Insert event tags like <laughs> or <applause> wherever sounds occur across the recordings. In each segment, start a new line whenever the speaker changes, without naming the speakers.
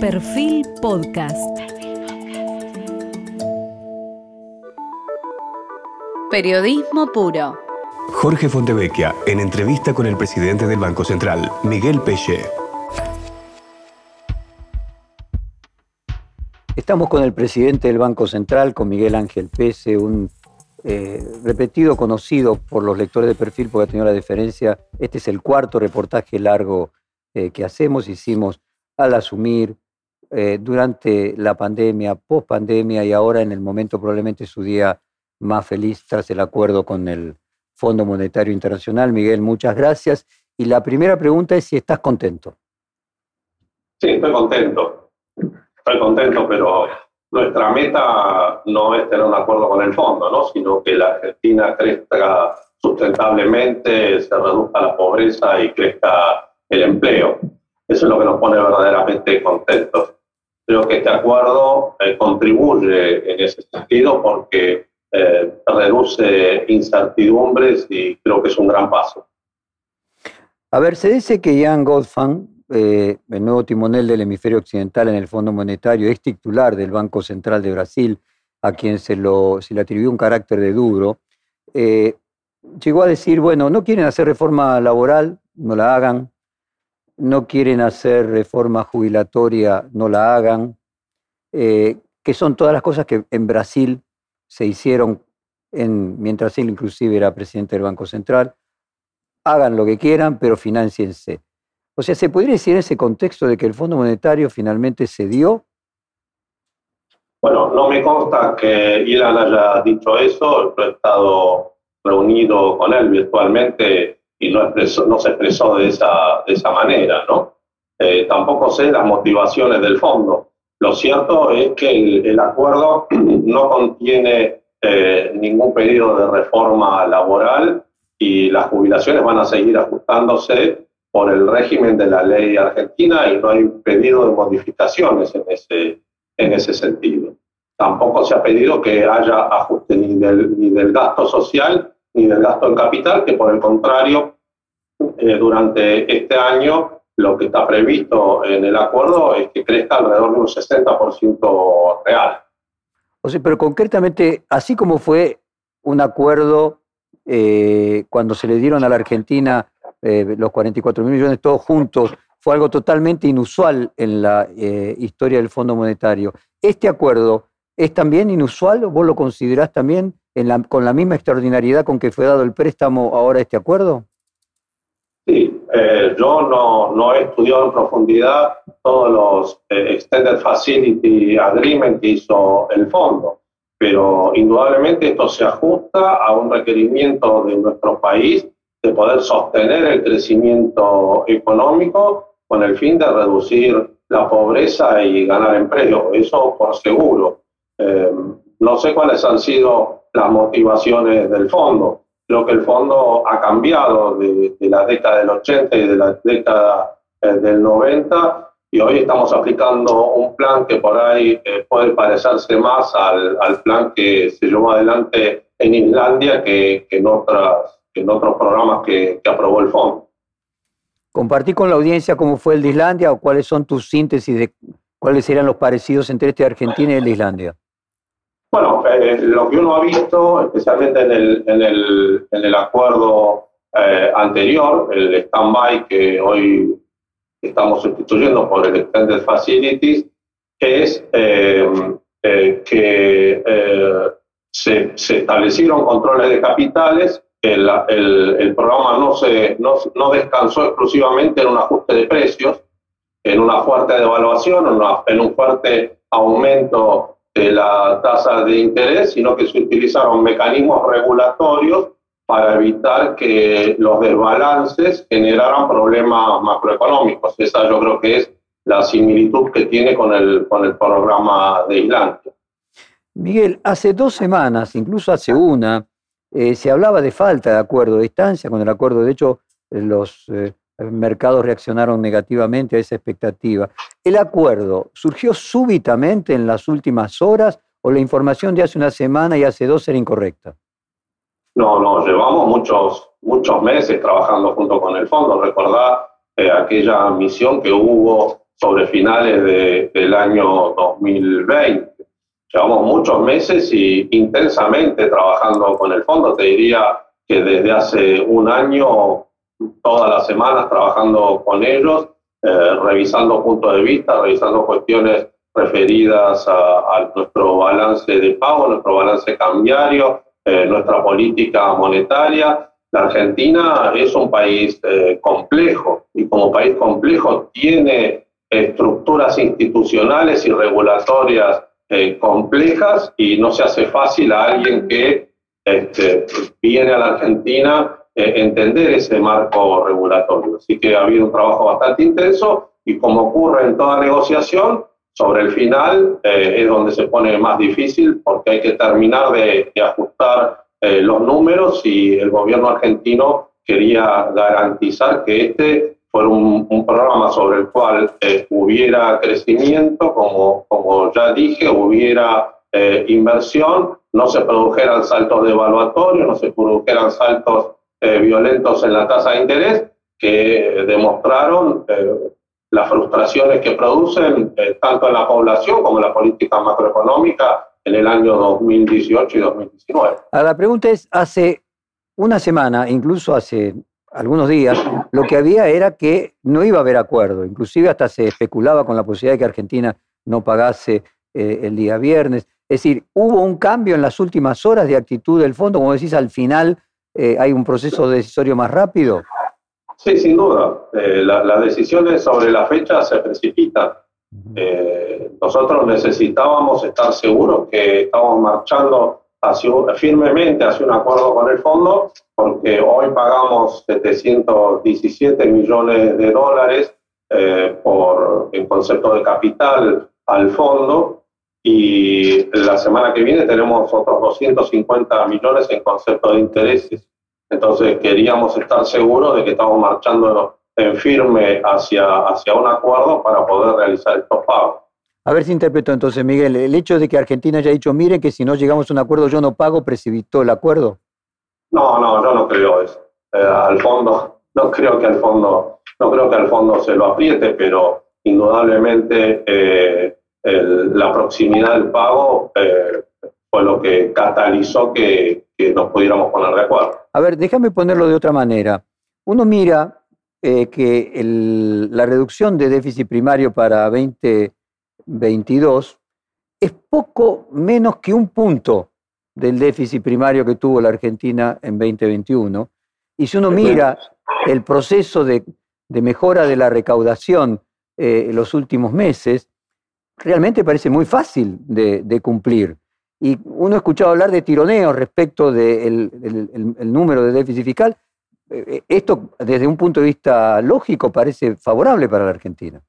Perfil Podcast. Periodismo puro.
Jorge Fontevecchia, en entrevista con el presidente del Banco Central, Miguel Pelle.
Estamos con el presidente del Banco Central, con Miguel Ángel Pese, un eh, repetido, conocido por los lectores de perfil, porque ha tenido la diferencia. Este es el cuarto reportaje largo eh, que hacemos. Hicimos al asumir eh, durante la pandemia, post pandemia y ahora en el momento probablemente su día más feliz tras el acuerdo con el Fondo Monetario Internacional. Miguel, muchas gracias. Y la primera pregunta es si estás contento.
Sí, estoy contento. Estoy contento, pero nuestra meta no es tener un acuerdo con el fondo, ¿no? sino que la Argentina crezca sustentablemente, se reduzca la pobreza y crezca el empleo. Eso es lo que nos pone verdaderamente contentos. Creo que este acuerdo eh, contribuye en ese sentido porque eh, reduce incertidumbres y creo que es un gran paso.
A ver, se dice que Jan Goldfang, eh, el nuevo timonel del hemisferio occidental en el Fondo Monetario, es titular del Banco Central de Brasil, a quien se, lo, se le atribuyó un carácter de duro, llegó a decir, bueno, no quieren hacer reforma laboral, no la hagan, no quieren hacer reforma jubilatoria, no la hagan, eh, que son todas las cosas que en Brasil se hicieron en, mientras él inclusive era presidente del Banco Central. Hagan lo que quieran, pero financiense. O sea, ¿se podría decir en ese contexto de que el Fondo Monetario finalmente cedió?
Bueno, no me consta que Ilan haya dicho eso. Yo he estado reunido con él virtualmente y no, no se expresó de esa, de esa manera, ¿no? Eh, tampoco sé las motivaciones del fondo. Lo cierto es que el, acuerdo <clears throat> no contiene eh, ningún pedido de reforma laboral y las jubilaciones van a seguir ajustándose por el régimen de la ley argentina y no hay pedido de modificaciones en ese, en ese sentido. Tampoco se ha pedido que haya ajuste ni del, ni del gasto social ni del gasto en capital, que por el contrario, eh, durante este año lo que está previsto en el acuerdo es que crezca alrededor de un 60% real.
O sea, pero concretamente, así como fue un acuerdo eh, cuando se le dieron a la Argentina eh, los 44 mil millones todos juntos, fue algo totalmente inusual en la historia del Fondo Monetario. ¿Este acuerdo es también inusual? ¿Vos lo considerás también con la misma extraordinariedad con que fue dado el préstamo ahora este acuerdo?
Sí, eh, yo no, no, he estudiado en profundidad todos los eh, Extended Facility Agreement que hizo el fondo, pero indudablemente esto se ajusta a un requerimiento de nuestro país de poder sostener el crecimiento económico con el fin de reducir la pobreza y ganar empleo. Eso por seguro. Eh, no sé cuáles han sido las motivaciones del fondo. Creo que el fondo ha cambiado de, la década del 80 y de la década eh, del 90 y hoy estamos aplicando un plan que por ahí eh, puede parecerse más al, plan que se llevó adelante en Islandia que, en, otras, en otros programas que, que aprobó el fondo.
Compartí con la audiencia cómo fue el de Islandia o cuáles son tus síntesis de cuáles serían los parecidos entre este de Argentina y el de Islandia.
Bueno, eh, lo que uno ha visto, especialmente en el, en el, en el acuerdo eh, anterior, el stand-by que hoy estamos sustituyendo por el Extended Facilities, es eh, que se, se, establecieron controles de capitales, el, el, el programa no, se, no, no, descansó exclusivamente en un ajuste de precios, en una fuerte devaluación, en, una, en un fuerte aumento de la tasa de interés, sino que se utilizaron mecanismos regulatorios para evitar que los desbalances generaran problemas macroeconómicos. Esa yo creo que es la similitud que tiene con el, con el programa de Islandia.
Miguel, hace dos semanas, incluso hace una, eh, se hablaba de falta de acuerdo de distancia con el acuerdo. De hecho, los eh, mercados reaccionaron negativamente a esa expectativa. ¿El acuerdo surgió súbitamente en las últimas horas o la información de hace una semana y hace dos era incorrecta?
No, no, llevamos muchos, muchos meses trabajando junto con el fondo. Recordá eh, aquella misión que hubo sobre finales del año 2020. Llevamos muchos meses y intensamente trabajando con el fondo. Te diría que desde hace un año, todas las semanas trabajando con ellos, eh, revisando puntos de vista, revisando cuestiones referidas a, nuestro balance de pago, nuestro balance cambiario, eh, nuestra política monetaria. La Argentina es un país eh, complejo y como país complejo tiene estructuras institucionales y regulatorias eh, complejas y no se hace fácil a alguien que este, viene a la Argentina entender ese marco regulatorio. Así que ha habido un trabajo bastante intenso y como ocurre en toda negociación, sobre el final eh, es donde se pone más difícil porque hay que terminar de, ajustar eh, los números y el gobierno argentino quería garantizar que este fuera un, programa sobre el cual eh, hubiera crecimiento, como, como ya dije, hubiera inversión, no se produjeran saltos devaluatorios, no se produjeran saltos violentos en la tasa de interés que demostraron las frustraciones que producen eh, tanto en la población como en la política macroeconómica en el año 2018 y 2019.
la pregunta es, hace una semana, incluso hace algunos días, lo que había era que no iba a haber acuerdo, inclusive hasta se especulaba con la posibilidad de que Argentina no pagase eh, el día viernes. Es decir, hubo un cambio en las últimas horas de actitud del fondo, como decís, al final eh, hay un proceso decisorio más rápido.
Sí, sin duda. Eh, las decisiones sobre la fecha se precipitan. Eh, nosotros necesitábamos estar seguros que estamos marchando hacia, firmemente hacia un acuerdo con el fondo, porque hoy pagamos 717 millones de dólares eh, por, en concepto de capital al fondo y la semana que viene tenemos otros 250 millones en concepto de intereses. Entonces queríamos estar seguros de que estamos marchando en firme hacia, hacia un acuerdo para poder realizar estos pagos.
A ver si interpreto entonces, Miguel, el hecho de que Argentina haya dicho, mire que si no llegamos a un acuerdo yo no pago, precipitó el acuerdo.
No, no, yo no creo eso. Eh, al fondo, <laughs> no creo que al fondo, no creo que al fondo se lo apriete, pero indudablemente eh, la proximidad del pago eh, fue lo que catalizó que, que nos pudiéramos poner de acuerdo.
A ver, déjame ponerlo de otra manera. Uno mira eh, que la reducción de déficit primario para 2022 es poco menos que un punto del déficit primario que tuvo la Argentina en 2021. Y si uno mira el proceso de, mejora de la recaudación eh, en los últimos meses, realmente parece muy fácil de cumplir. Y uno ha escuchado hablar de tironeos respecto del el, número de déficit fiscal. Eh, eh, esto, desde un punto de vista lógico, parece favorable para la Argentina.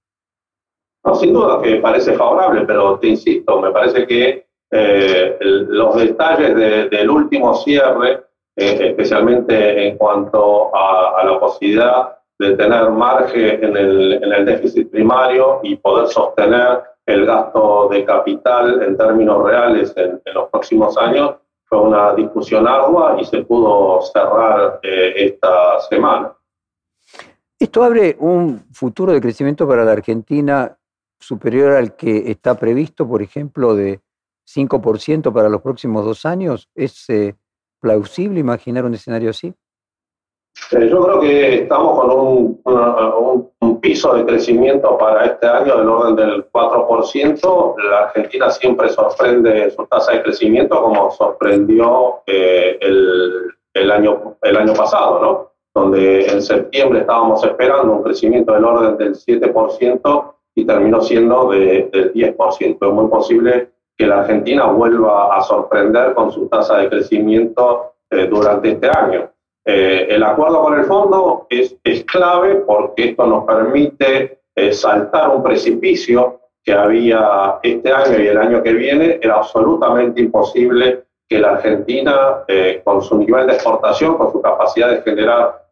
No, sin duda que parece favorable, pero te insisto, me parece que eh, los detalles del último cierre, especialmente en cuanto a, la posibilidad de tener margen en en el déficit primario y poder sostener el gasto de capital en términos reales en, los próximos años fue una discusión ardua y se pudo cerrar eh, esta semana.
¿Esto abre un futuro de crecimiento para la Argentina superior al que está previsto, por ejemplo, de 5% para los próximos dos años? ¿Es eh, plausible imaginar un escenario así?
Eh, yo creo que estamos con un, piso de crecimiento para este año del orden del 4%. La Argentina siempre sorprende su tasa de crecimiento como sorprendió eh, el, año, el año pasado, ¿no? donde en septiembre estábamos esperando un crecimiento del orden del 7% y terminó siendo de, del 10%. Es muy posible que la Argentina vuelva a sorprender con su tasa de crecimiento eh, durante este año. Eh, el acuerdo con el fondo es, clave porque esto nos permite eh, saltar un precipicio que había este año y el año que viene. Era absolutamente imposible que la Argentina, eh, con su nivel de exportación, con su capacidad de generar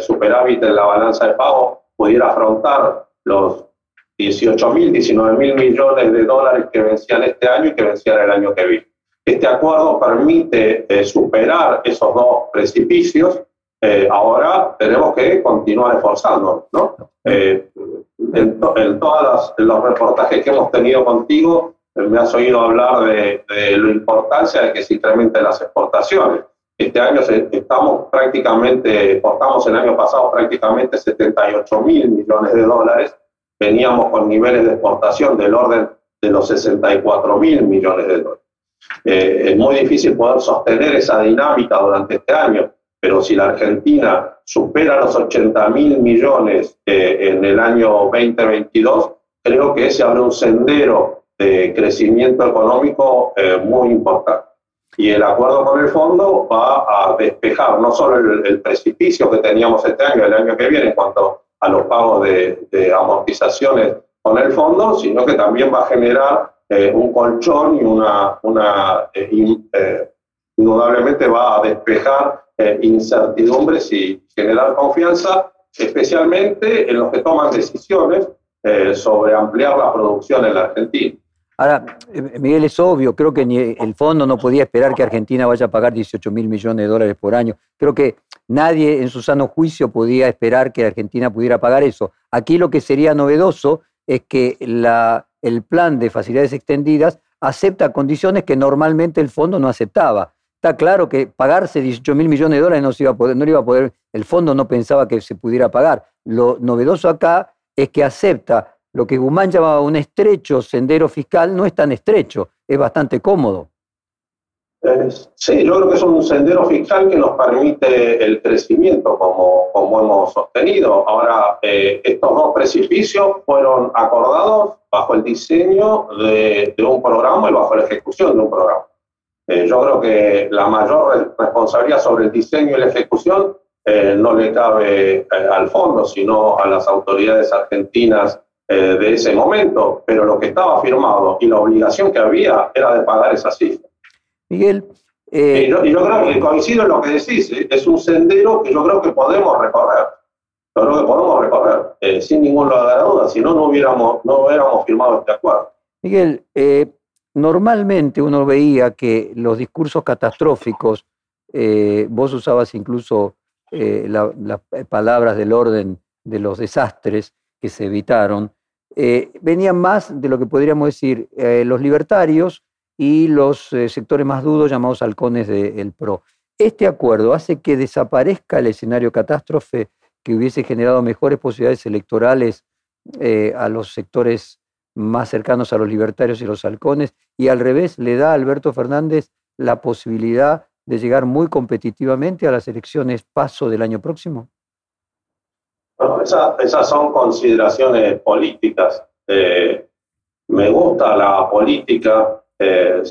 superávit en la balanza de pago, pudiera afrontar los 18 mil, 19 mil millones de dólares que vencían este año y que vencían el año que viene. Este acuerdo permite eh, superar esos dos precipicios. Eh, ahora tenemos que continuar esforzándonos. ¿no? Eh, en, todos los reportajes que hemos tenido contigo, me has oído hablar de, de la importancia de que se incrementen las exportaciones. Este año estamos prácticamente, exportamos el año pasado prácticamente 78 mil millones de dólares, veníamos con niveles de exportación del orden de los 64 mil millones de dólares. Eh, es muy difícil poder sostener esa dinámica durante este año, pero si la Argentina supera los 80 mil millones eh, en el año 2022, creo que ese abre un sendero de crecimiento económico eh, muy importante. Y el acuerdo con el fondo va a despejar no solo el, precipicio que teníamos este año, el año que viene, en cuanto a los pagos de, de amortizaciones con el fondo, sino que también va a generar eh, un colchón y una, una indudablemente va a despejar eh, incertidumbres y generar confianza, especialmente en los que toman decisiones eh, sobre ampliar la producción en la Argentina.
Ahora, eh, Miguel, es obvio, creo que ni el fondo no podía esperar que Argentina vaya a pagar 18 mil millones de dólares por año. Creo que nadie en su sano juicio podía esperar que Argentina pudiera pagar eso. Aquí lo que sería novedoso es que la, el plan de facilidades extendidas acepta condiciones que normalmente el fondo no aceptaba. Está claro que pagarse 18 mil millones de dólares no, se iba a poder, no iba a poder, el fondo no pensaba que se pudiera pagar. Lo novedoso acá es que acepta lo que Guzmán llamaba un estrecho sendero fiscal, no es tan estrecho, es bastante cómodo.
Sí, yo creo que es un sendero fiscal que nos permite el crecimiento como, como hemos sostenido. Ahora, eh, estos dos precipicios fueron acordados bajo el diseño de un programa y bajo la ejecución de un programa. Eh, yo creo que la mayor responsabilidad sobre el diseño y la ejecución eh, no le cabe al fondo, sino a las autoridades argentinas de ese momento, pero lo que estaba firmado y la obligación que había era de pagar esa cifra.
Miguel.
Y yo, creo que coincido en lo que decís, es un sendero que yo creo que podemos recorrer. Yo creo que podemos recorrer, sin ningún lugar de duda, si no, no hubiéramos, no hubiéramos firmado este acuerdo.
Miguel, normalmente uno veía que los discursos catastróficos, eh, vos usabas incluso eh, las palabras del orden de los desastres que se evitaron, eh, venían más de lo que podríamos decir los libertarios y los sectores más dudos llamados halcones del PRO. Este acuerdo hace que desaparezca el escenario catástrofe que hubiese generado mejores posibilidades electorales a los sectores más cercanos a los libertarios y los halcones, y al revés le da a Alberto Fernández la posibilidad de llegar muy competitivamente a las elecciones paso del año próximo?
esas son consideraciones políticas. Eh, me gusta la política, eh,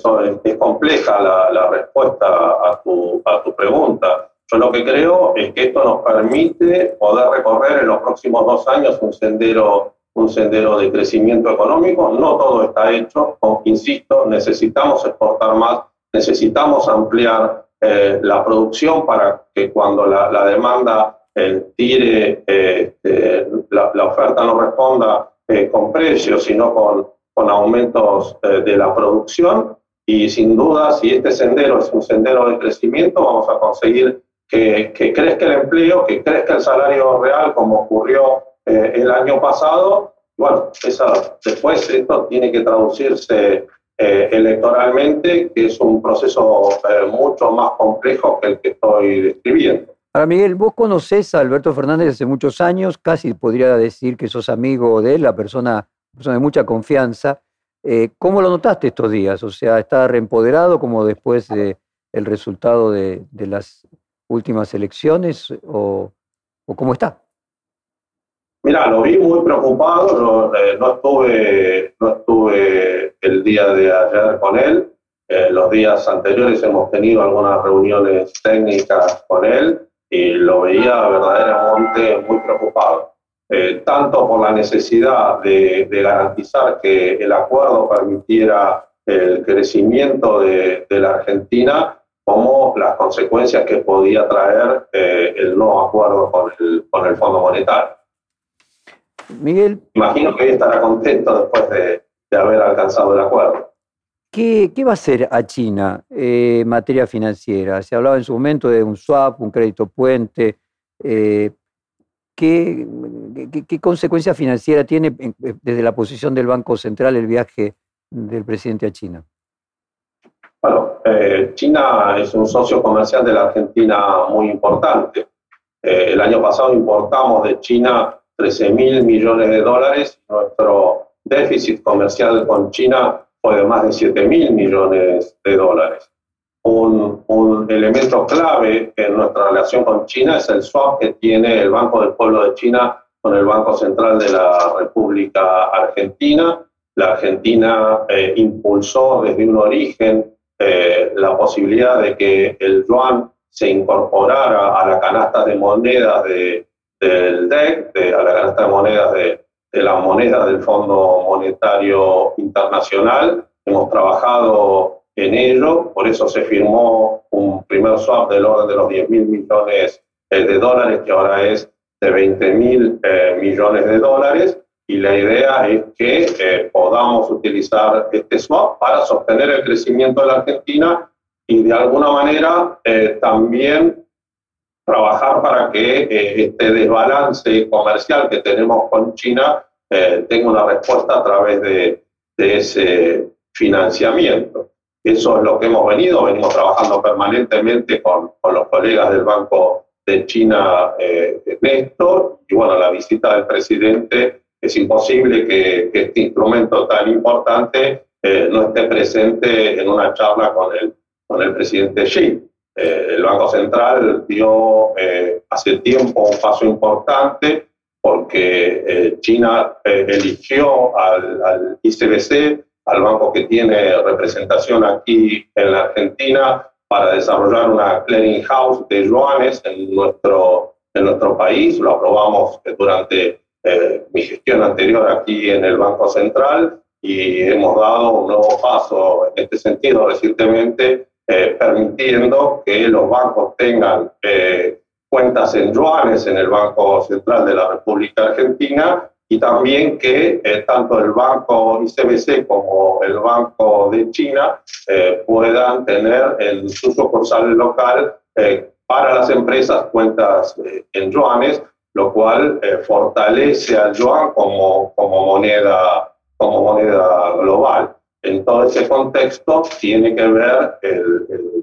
es compleja la, respuesta a tu, a tu pregunta. Yo lo que creo es que esto nos permite poder recorrer en los próximos dos años un sendero un sendero de crecimiento económico. No todo está hecho, insisto, necesitamos exportar más, necesitamos ampliar eh, la producción para que cuando la, demanda eh, tire, este, la, oferta no responda con precios, sino con, con aumentos de la producción. Y sin duda, si este sendero es un sendero de crecimiento, vamos a conseguir que, que crezca el empleo, que crezca el salario real, como ocurrió eh, el año pasado. Bueno, esa, después esto tiene que traducirse eh, electoralmente, que es un proceso eh, mucho más complejo que el que estoy describiendo.
Ahora, Miguel, vos conocés a Alberto Fernández hace muchos años, casi podría decir que sos amigo de él, la persona, persona de mucha confianza. ¿Cómo lo notaste estos días? O sea, ¿está reempoderado como después del el resultado de, las últimas elecciones o, cómo está?
Mira, lo vi muy preocupado, no, eh, estuve, no estuve el día de ayer con él, eh, los días anteriores hemos tenido algunas reuniones técnicas con él y lo veía verdaderamente muy preocupado, eh, tanto por la necesidad de, garantizar que el acuerdo permitiera el crecimiento de, de, la Argentina, como las consecuencias que podía traer el no acuerdo con el, con el Fondo Monetario.
Miguel.
Imagino que estará contento después de, haber alcanzado el acuerdo.
¿Qué, va a hacer a China en materia financiera? Se hablaba en su momento de un swap, un crédito puente. Eh, ¿qué, consecuencia financiera tiene desde la posición del Banco Central el viaje del presidente a China?
Bueno, eh, China es un socio comercial de la Argentina muy importante. Eh, el año pasado importamos de China 13 mil millones de dólares. Nuestro déficit comercial con China fue de más de 7 mil millones de dólares. Un, un, elemento clave en nuestra relación con China es el swap que tiene el Banco del Pueblo de China con el Banco Central de la República Argentina. La Argentina eh, impulsó desde un origen eh, la posibilidad de que el yuan se incorporara a la canasta de monedas de, del DEC, a la canasta de monedas de, de la moneda del Fondo Monetario Internacional. Hemos trabajado en ello, por eso se firmó un primer swap del orden de los 10 mil millones eh, de dólares, que ahora es de 20 mil eh, millones de dólares, y la idea es que eh, podamos utilizar este swap para sostener el crecimiento de la Argentina y de alguna manera también trabajar para que este desbalance comercial que tenemos con China tenga una respuesta a través de, ese financiamiento. Eso es lo que hemos venido, venimos trabajando permanentemente con, con los colegas del Banco de China eh, Néstor, y bueno, la visita del presidente, es imposible que, que este instrumento tan importante eh, no esté presente en una charla con el, con el presidente Xi. Eh, el Banco Central dio eh, hace tiempo un paso importante porque eh, China eligió al, al, ICBC, al banco que tiene representación aquí en la Argentina, para desarrollar una clearing house de yuanes en nuestro, en nuestro país. Lo aprobamos durante mi gestión anterior aquí en el Banco Central y hemos dado un nuevo paso en este sentido recientemente eh, permitiendo que los bancos tengan eh, cuentas en yuanes en el Banco Central de la República Argentina y también que eh, tanto el Banco ICBC como el Banco de China puedan tener en su sucursal local para las empresas cuentas en yuanes, lo cual fortalece al yuan como, como, moneda, como moneda global en todo ese contexto tiene que ver el,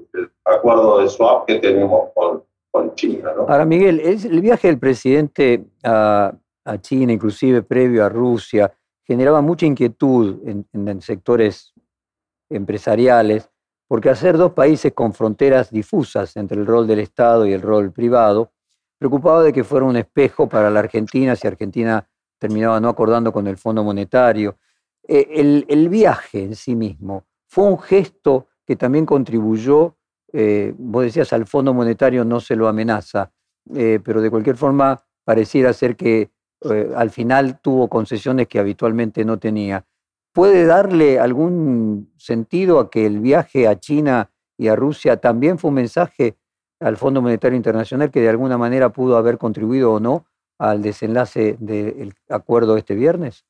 acuerdo de swap que tenemos con, con China. ¿no?
Ahora, Miguel, el viaje del presidente a, a, China, inclusive previo a Rusia, generaba mucha inquietud en, en sectores empresariales, porque hacer dos países con fronteras difusas entre el rol del Estado y el rol privado, preocupaba de que fuera un espejo para la Argentina si Argentina terminaba no acordando con el Fondo Monetario. Eh, el, viaje en sí mismo fue un gesto que también contribuyó, eh, vos decías, al Fondo Monetario no se lo amenaza, eh, pero de cualquier forma pareciera ser que al final tuvo concesiones que habitualmente no tenía. ¿Puede darle algún sentido a que el viaje a China y a Rusia también fue un mensaje al Fondo Monetario Internacional que de alguna manera pudo haber contribuido o no al desenlace del acuerdo este viernes?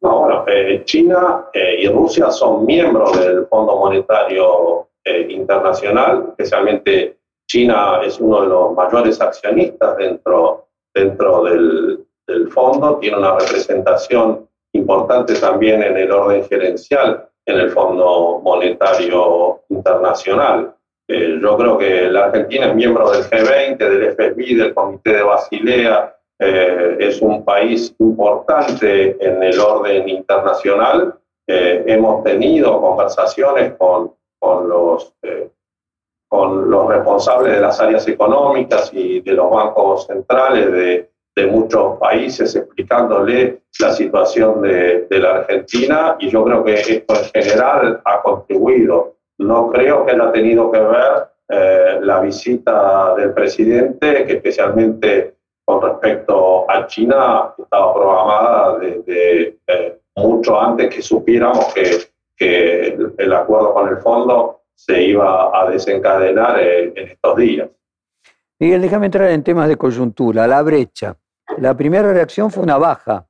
No, bueno, eh, China eh, y Rusia son miembros del Fondo Monetario eh, Internacional, especialmente China es uno de los mayores accionistas dentro, dentro del, del fondo, tiene una representación importante también en el orden gerencial en el Fondo Monetario Internacional. yo creo que la Argentina es miembro del G20, del FMI, del Comité de Basilea, eh, es un país importante en el orden internacional. Eh, hemos tenido conversaciones con, con los, eh, con los responsables de las áreas económicas y de los bancos centrales de, de muchos países explicándole la situación de, de, la Argentina y yo creo que esto en general ha contribuido. No creo que haya tenido que ver la visita del presidente, que especialmente con respecto a China estaba programada desde eh, mucho antes que supiéramos que, que el, acuerdo con el fondo se iba a desencadenar en, en estos días.
Miguel, déjame entrar en temas de coyuntura, la brecha. La primera reacción fue una baja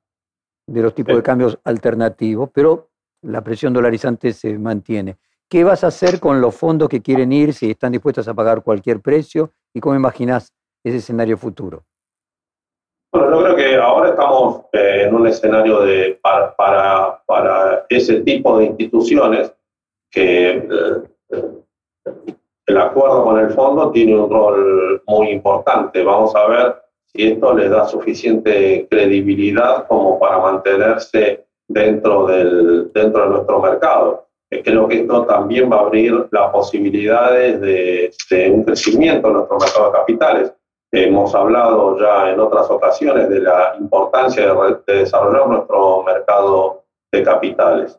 de los tipos de cambios alternativos, pero la presión dolarizante se mantiene. ¿Qué vas a hacer con los fondos que quieren ir, si están dispuestos a pagar cualquier precio? ¿Y cómo imaginas ese escenario futuro?
Bueno, yo creo que ahora estamos eh, en un escenario de, para, para, para, ese tipo de instituciones que eh, el acuerdo con el fondo tiene un rol muy importante. Vamos a ver si esto les da suficiente credibilidad como para mantenerse dentro, del, dentro de nuestro mercado. Creo que esto también va a abrir las posibilidades de, un crecimiento en nuestro mercado de capitales. Hemos hablado ya en otras ocasiones de la importancia de desarrollar nuestro mercado de capitales.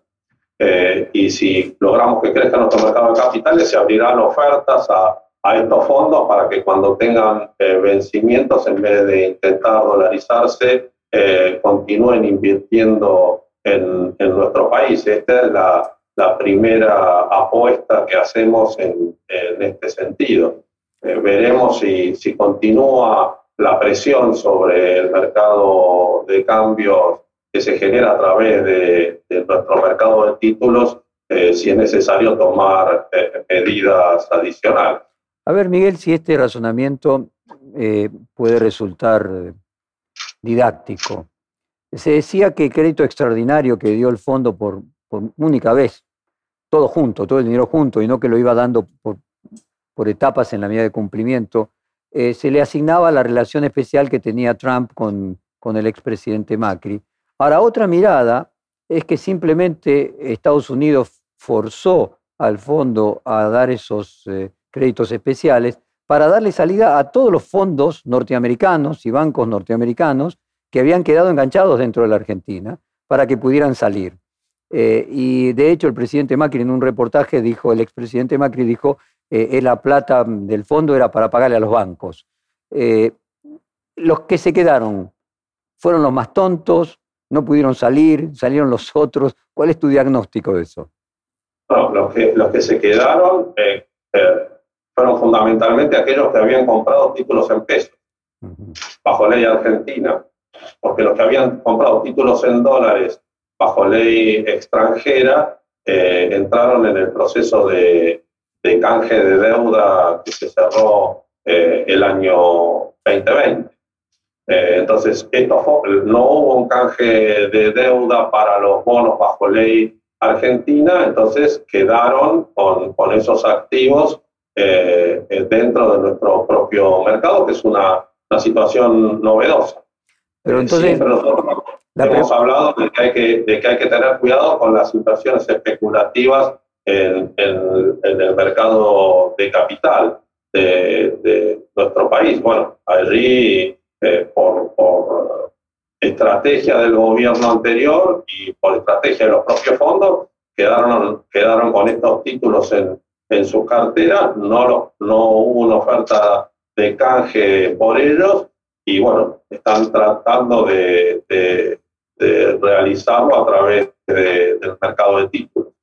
Eh, y si logramos que crezca nuestro mercado de capitales, se abrirán ofertas a, a estos fondos para que cuando tengan eh, vencimientos, en vez de intentar dolarizarse, eh, continúen invirtiendo en, en, nuestro país. Esta es la, la primera apuesta que hacemos en, en este sentido. Eh, veremos si, si continúa la presión sobre el mercado de cambios que se genera a través de, nuestro mercado de títulos, eh, si es necesario tomar eh, medidas adicionales.
A ver, Miguel, si este razonamiento eh, puede resultar didáctico. Se decía que el crédito extraordinario que dio el fondo por, por única vez, todo junto, todo el dinero junto, y no que lo iba dando por, por etapas en la medida de cumplimiento, se le asignaba la relación especial que tenía Trump con, con el expresidente Macri. Ahora, otra mirada es que simplemente Estados Unidos forzó al fondo a dar esos eh, créditos especiales para darle salida a todos los fondos norteamericanos y bancos norteamericanos que habían quedado enganchados dentro de la Argentina para que pudieran salir. Eh, y de hecho el presidente Macri en un reportaje dijo, el expresidente Macri dijo, eh, la plata del fondo era para pagarle a los bancos. Eh, los que se quedaron fueron los más tontos, no pudieron salir, salieron los otros. ¿Cuál es tu diagnóstico de eso?
No, los, que, los que se quedaron eh, eh, fueron fundamentalmente aquellos que habían comprado títulos en pesos, uh -huh. bajo ley argentina, porque los que habían comprado títulos en dólares bajo ley extranjera eh, entraron en el proceso de, de, canje de deuda que se cerró el año 2020. Eh, entonces, esto no hubo un canje de deuda para los bonos bajo ley argentina, entonces quedaron con, con esos activos eh, dentro de nuestro propio mercado, que es una, una situación novedosa.
Pero entonces,
Siempre nosotros hemos hablado de que, hay que, de que hay que tener cuidado con las situaciones especulativas en, en, en el mercado de capital de, de, nuestro país. Bueno, allí eh, por, por estrategia del gobierno anterior y por estrategia de los propios fondos, quedaron, quedaron con estos títulos en, en su cartera, no, no hubo una oferta de canje por ellos y bueno, están tratando de, de, de realizarlo a través de, del mercado de títulos.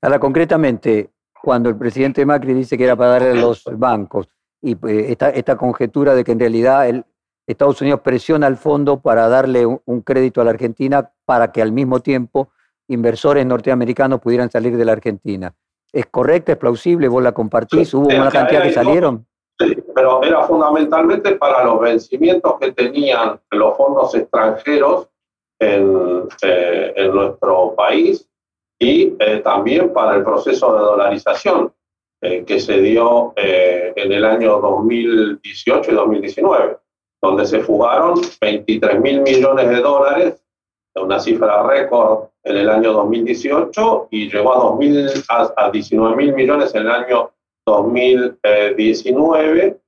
Ahora, concretamente, cuando el presidente Macri dice que era para darle a los bancos y eh, esta, esta conjetura de que en realidad el, Estados Unidos presiona al fondo para darle un, crédito a la Argentina para que al mismo tiempo inversores norteamericanos pudieran salir de la Argentina. ¿Es correcta, es plausible? ¿Vos la compartís? ¿Hubo una cantidad que salieron?
Sí, pero era fundamentalmente para los vencimientos que tenían los fondos extranjeros en, eh, en nuestro país y eh, también para el proceso de dolarización eh, que se dio eh, en el año 2018 y 2019, donde se fugaron 23 mil millones de dólares, una cifra récord en el año 2018 y llegó a, 2000, a, a 19 mil millones en el año 2019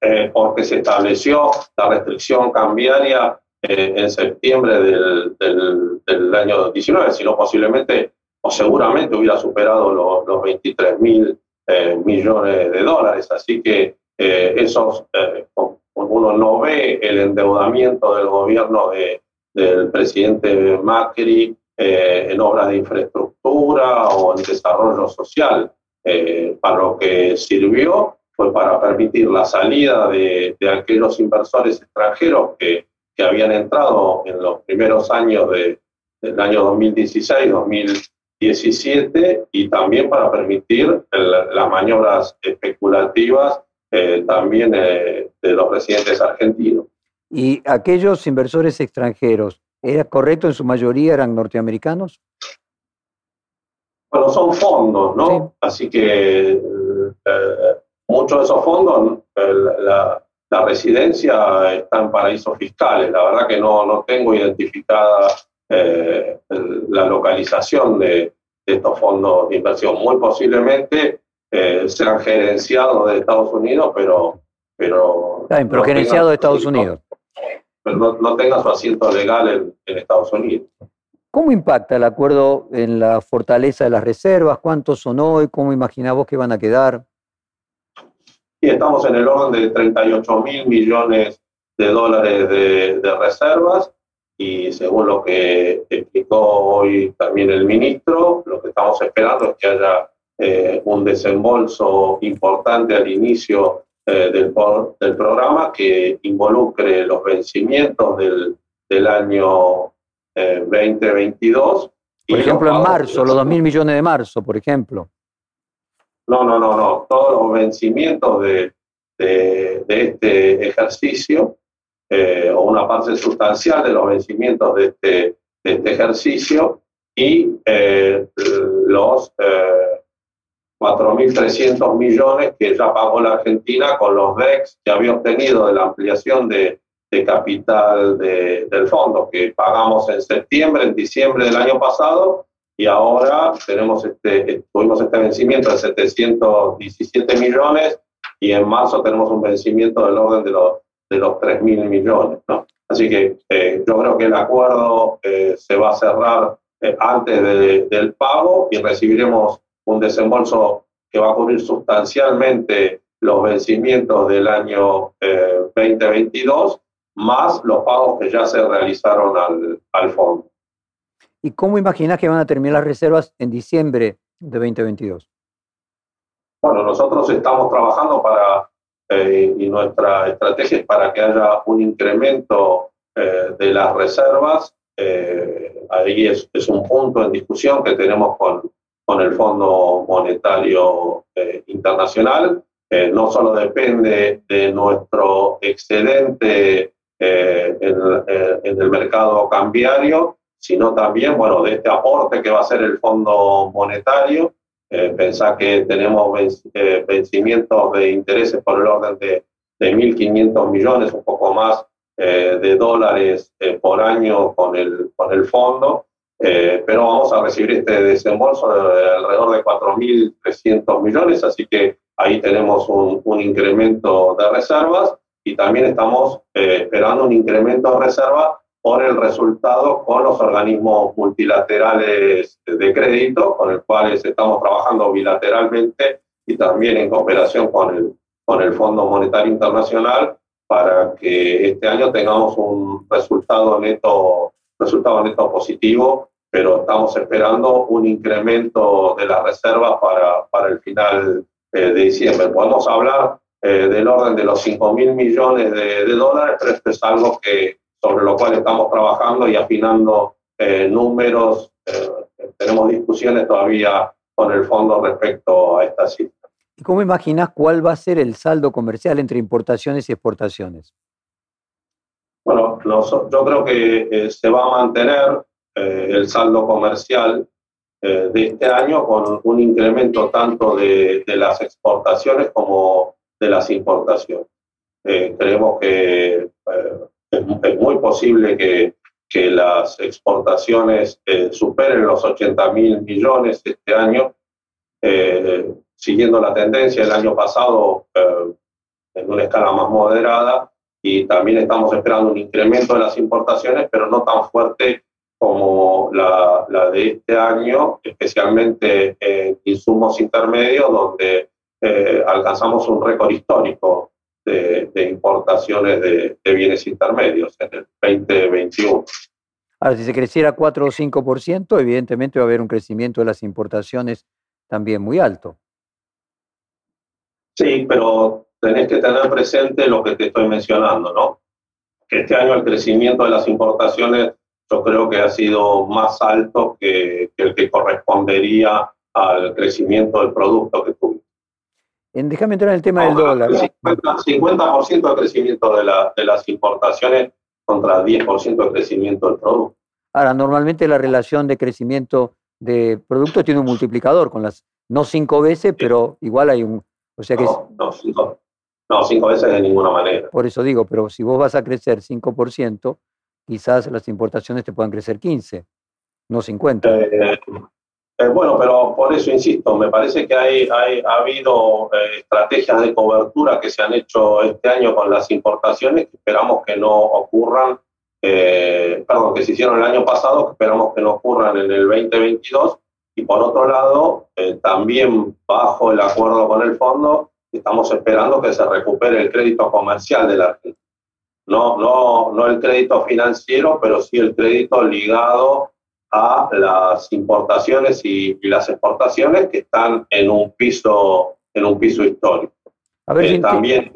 eh, porque se estableció la restricción cambiaria eh, en septiembre del, del, año 19, si no posiblemente o seguramente hubiera superado los, los 23 mil eh, millones de dólares. Así que esos, uno no ve el endeudamiento del gobierno de, del presidente Macri eh, en obras de infraestructura o en desarrollo social. para lo que sirvió fue para permitir la salida de, aquellos inversores extranjeros que, que, habían entrado en los primeros años de, del año 2016, 2017 y también para permitir las maniobras especulativas eh, también eh, de los residentes argentinos.
¿Y aquellos inversores extranjeros, era correcto en su mayoría eran norteamericanos?
Bueno, son fondos, ¿no?
Sí.
Así que eh, muchos de esos fondos, la, la residencia está en paraísos fiscales. La verdad que no, no tengo identificada la localización de, de estos fondos de inversión. Muy posiblemente eh, sean gerenciados de Estados Unidos, pero... pero
Está bien, pero
no
gerenciado de Estados Unidos.
Pero no, no tenga su asiento legal en, en Estados Unidos.
¿Cómo impacta el acuerdo en la fortaleza de las reservas? ¿Cuántos son hoy? ¿Cómo imaginás vos que van a quedar?
Y estamos en el orden de 38 mil millones de dólares de, de reservas y según lo que explicó hoy también el ministro, lo que estamos esperando es que haya eh, un desembolso importante al inicio eh, del, del programa que involucre los vencimientos del, del año eh, 2022. y
Por ejemplo, en marzo, los 2 mil millones de marzo, por ejemplo.
No, no, no, no. Todos los vencimientos de, de, de este ejercicio, eh, o una parte sustancial de los vencimientos de este, de este ejercicio, y eh, los eh, 4.300 millones que ya pagó la Argentina con los DEX que había obtenido de la ampliación de, de capital de- del fondo, que pagamos en septiembre, en diciembre del año pasado, y ahora tenemos este, tuvimos este vencimiento de 717 millones y en marzo tenemos un vencimiento del orden de los, de los 3 mil millones. ¿no? Así que eh, yo creo que el acuerdo eh, se va a cerrar eh, antes de- del pago y recibiremos un desembolso que va a cubrir sustancialmente los vencimientos del año eh, 2022 más los pagos que ya se realizaron al, al fondo.
¿Y cómo imaginás que van a terminar las reservas en diciembre de 2022?
Bueno, nosotros estamos trabajando para, eh, y nuestra estrategia es para que haya un incremento eh, de las reservas. Eh, ahí es, es un punto en discusión que tenemos con, con el Fondo Monetario eh, Internacional. Eh, no solo depende de nuestro excedente eh, en, eh, en el mercado cambiario, sino también, bueno, de este aporte que va a hacer el Fondo Monetario. Eh, pensá que tenemos eh, vencimientos de intereses por el orden de, de 1.500 millones, un poco más de dólares por año con el, con el fondo, eh, pero vamos a recibir este desembolso de alrededor de 4.300 millones, así que ahí tenemos un, un incremento de reservas y también estamos eh, esperando un incremento de reservas por el resultado con los organismos multilaterales de crédito, con el cuales estamos trabajando bilateralmente y también en cooperación con el, con el Fondo Monetario Internacional para que este año tengamos un resultado neto, resultado neto positivo, pero estamos esperando un incremento de las reservas para, para el final eh, de diciembre. Podemos hablar eh, del orden de los 5 mil millones de, de dólares, pero esto es algo que, sobre lo cual estamos trabajando y afinando eh, números. Eh, tenemos discusiones todavía con el fondo respecto a esta cifra.
¿Y cómo imaginás cuál va a ser el saldo comercial entre importaciones y exportaciones?
Bueno, yo creo que eh, se va a mantener eh, el saldo comercial eh, de este año con un incremento tanto de, las exportaciones como de las importaciones. Eh, creemos que es, es muy posible que, que las exportaciones superen los 80 mil millones este año, siguiendo la tendencia del año pasado en una escala más moderada y también estamos esperando un incremento de las importaciones, pero no tan fuerte como la, la de este año, especialmente en insumos intermedios, donde eh, alcanzamos un récord histórico de, de importaciones de, de bienes intermedios en el 2021.
Ahora, si se creciera 4 o 5%, evidentemente va a haber un crecimiento de las importaciones también muy alto.
Sí, pero tenés que tener presente lo que te estoy mencionando, ¿no? Que este año el crecimiento de las importaciones yo creo que ha sido más alto que, que el que correspondería al crecimiento del producto que tuvimos.
déjame entrar en el tema del dólar.
50%, de crecimiento de, de las importaciones contra 10% de crecimiento del producto.
Ahora, normalmente la relación de crecimiento de productos tiene un multiplicador, con las no cinco veces, pero igual hay un... O sea que
no, no, cinco, no, cinco veces de ninguna manera.
Por eso digo, pero si vos vas a crecer 5%, quizás las importaciones te puedan crecer 15, no 50.
Eh, eh, bueno, pero por eso insisto, me parece que hay, hay ha habido eh, estrategias de cobertura que se han hecho este año con las importaciones que esperamos que no ocurran, perdón, que se hicieron el año pasado, que esperamos que no ocurran en el 2022. Y por otro lado, también bajo el acuerdo con el fondo, estamos esperando que se recupere el crédito comercial de la Argentina. No, no, no el crédito financiero, pero sí el crédito ligado a las importaciones y, las exportaciones que están en un piso, en un piso histórico.
A ver, eh,
también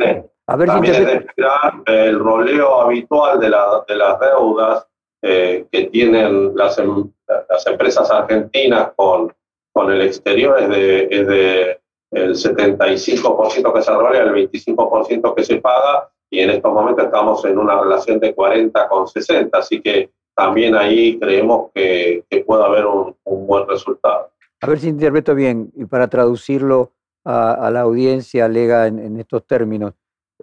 a ver también es de esperar el roleo habitual de, la, de las deudas eh, que tienen las, em, las empresas argentinas con, con el exterior es de, es de el 75% que se rolea, el 25% que se paga, y en estos momentos estamos en una relación de 40 con 60, así que también ahí creemos que, que puede haber un, buen resultado.
A ver si interpreto bien, y para traducirlo a, la audiencia lega en, estos términos,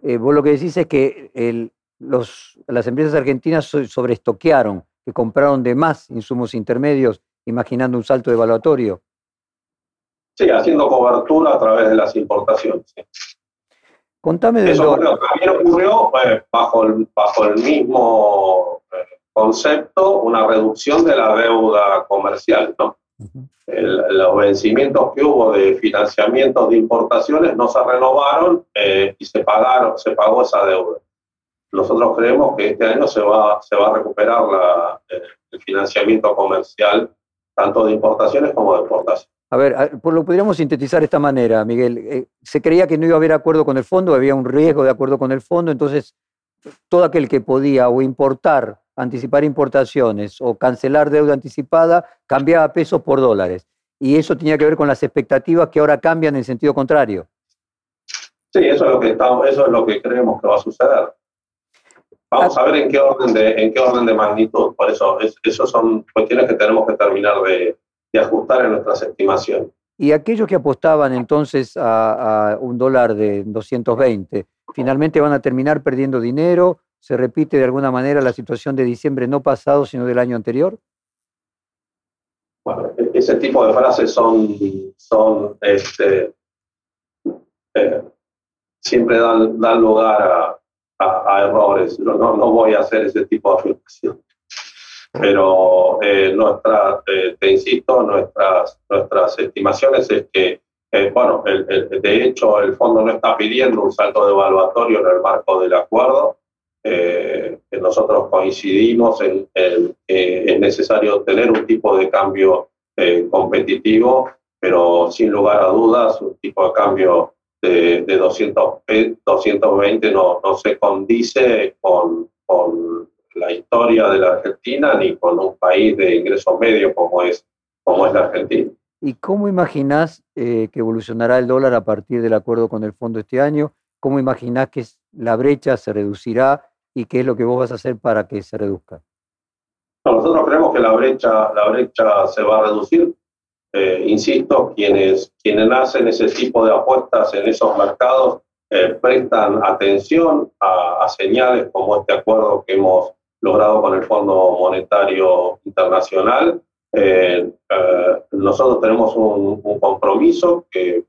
eh, vos lo que decís es que el, los, las empresas argentinas sobreestoquearon, que compraron de más insumos intermedios, imaginando un salto evaluatorio.
Sí, haciendo cobertura a través de las importaciones.
Contame de
Eso también ocurrió eh, bajo, el, bajo el mismo eh, concepto, una reducción de la deuda comercial. ¿no? los vencimientos que hubo de financiamientos de importaciones no se renovaron eh, y se pagaron, se pagó esa deuda. Nosotros creemos que este año se va, se va a recuperar la, el financiamiento comercial, tanto de importaciones como de exportaciones.
A ver, pues lo podríamos sintetizar de esta manera, Miguel. Eh, se creía que no iba a haber acuerdo con el fondo, había un riesgo de acuerdo con el fondo, entonces todo aquel que podía o importar, anticipar importaciones o cancelar deuda anticipada, cambiaba pesos por dólares. Y eso tenía que ver con las expectativas que ahora cambian en sentido contrario.
Sí, eso es lo que, estamos, eso es lo que creemos que va a suceder. Vamos a ver en qué orden de, en qué orden de magnitud. Por eso, es, son cuestiones que tenemos que terminar de, de ajustar en nuestras estimaciones.
Y aquellos que apostaban entonces a, un dólar de 220, finalmente van a terminar perdiendo dinero. ¿Se repite de alguna manera la situación de diciembre no pasado, sino del año anterior?
Bueno, e-, ese tipo de frases son, son este, eh, siempre dan, dan lugar a, errores. No, no, voy a hacer ese tipo de afirmación pero eh, nuestra, eh, te insisto, nuestras, nuestras estimaciones es que, eh, bueno, de hecho el fondo no está pidiendo un salto de evaluatorio en el marco del acuerdo. nosotros coincidimos en, que es necesario tener un tipo de cambio competitivo, pero sin lugar a dudas un tipo de cambio de, de 200, 220 no, no se condice con, con la historia de la Argentina ni con un país de ingresos medios como es, como es la Argentina.
¿Y cómo imaginás eh, que evolucionará el dólar a partir del acuerdo con el fondo este año? ¿Cómo imaginás que la brecha se reducirá y qué es lo que vos vas a hacer para que se reduzca?
nosotros creemos que la brecha, la brecha se va a reducir. Eh, insisto, quienes, quienes hacen ese tipo de apuestas en esos mercados eh, prestan atención a, a, señales como este acuerdo que hemos logrado con el Fondo Monetario Internacional. Eh, eh, nosotros tenemos un, compromiso que,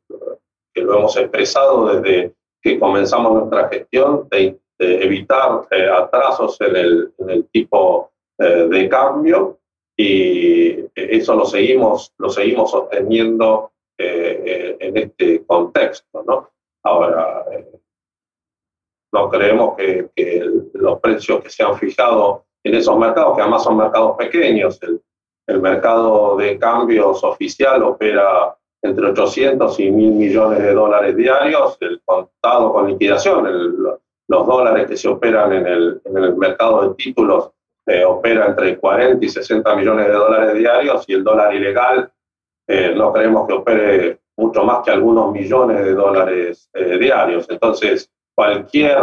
que, lo hemos expresado desde que comenzamos nuestra gestión de, evitar eh, atrasos en el, en el tipo de cambio y eso lo seguimos, lo seguimos sosteniendo en este contexto. ¿no? Ahora, no creemos que, los precios que se han fijado en esos mercados, que además son mercados pequeños, el, mercado de cambios oficial opera entre 800 y 1.000 millones de dólares diarios, el contado con liquidación, los dólares que se operan en el, mercado de títulos eh, opera entre 40 y 60 millones de dólares diarios y el dólar ilegal eh, no creemos que opere mucho más que algunos millones de dólares diarios. Entonces, cualquier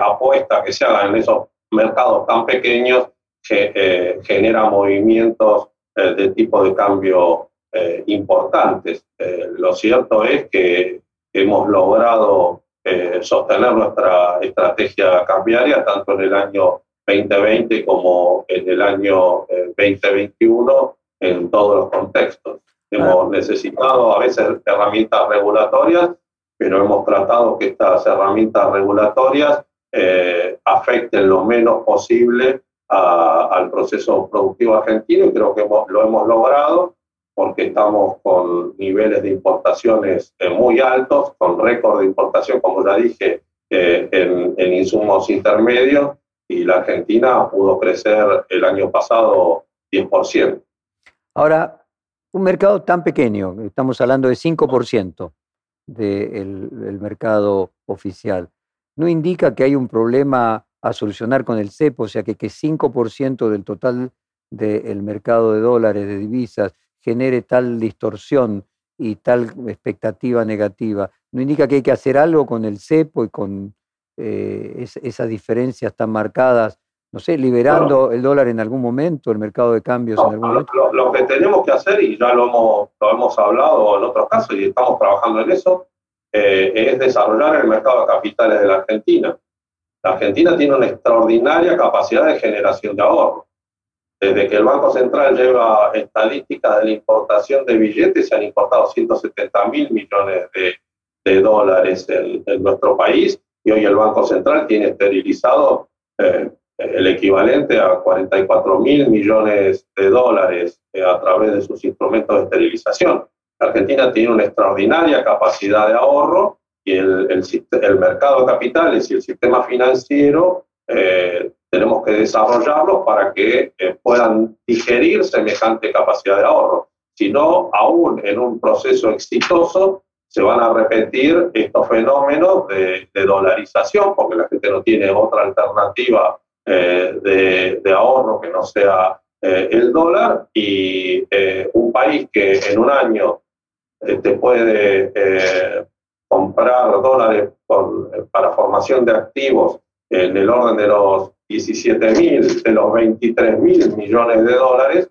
apuesta que se haga en esos mercados tan pequeños que, genera movimientos de tipo de cambio importantes. lo cierto es que hemos logrado sostener nuestra estrategia cambiaria tanto en el año 2020 como en el año 2021 en todos los contextos. Hemos necesitado a veces herramientas regulatorias, pero hemos tratado que estas herramientas regulatorias eh, afecten lo menos posible al proceso productivo argentino y creo que lo hemos logrado porque estamos con niveles de importaciones eh, muy altos, con récord de importación, como ya dije, eh, en, en insumos intermedios y la Argentina pudo crecer el año pasado 10%.
Ahora, un mercado tan pequeño, estamos hablando de 5% del mercado oficial, ¿no indica que hay un problema a solucionar con el CEPO? O sea, que, que 5% del total del mercado de dólares, de divisas, genere tal distorsión y tal expectativa negativa. ¿No indica que hay que hacer algo con el CEPO y con eh, esas diferencias tan marcadas no sé, liberando el dólar en algún momento, el mercado de cambios en algún momento?
Lo, que tenemos que hacer, y ya lo hemos, lo hemos hablado en otros casos y estamos trabajando en eso, eh, es desarrollar el mercado de capitales de la Argentina. La Argentina tiene una extraordinaria capacidad de generación de ahorro. Desde que el Banco Central lleva estadísticas de la importación de billetes, se han importado 170 mil millones de, de dólares en, en, nuestro país y hoy el Banco Central tiene esterilizado eh, el equivalente a 44 mil millones de dólares eh, a través de sus instrumentos de esterilización. Argentina tiene una extraordinaria capacidad de ahorro y el, el, mercado de capitales y el sistema financiero eh, tenemos que desarrollarlos para que eh, puedan digerir semejante capacidad de ahorro. Si no, aún en un proceso exitoso, se van a repetir estos fenómenos de, de dolarización, porque la gente no tiene otra alternativa eh, de, ahorro que no sea eh, el dólar y eh, un país que en un año te puede comprar dólares para formación de activos en el orden de los 17 mil, de los 23 mil millones de dólares,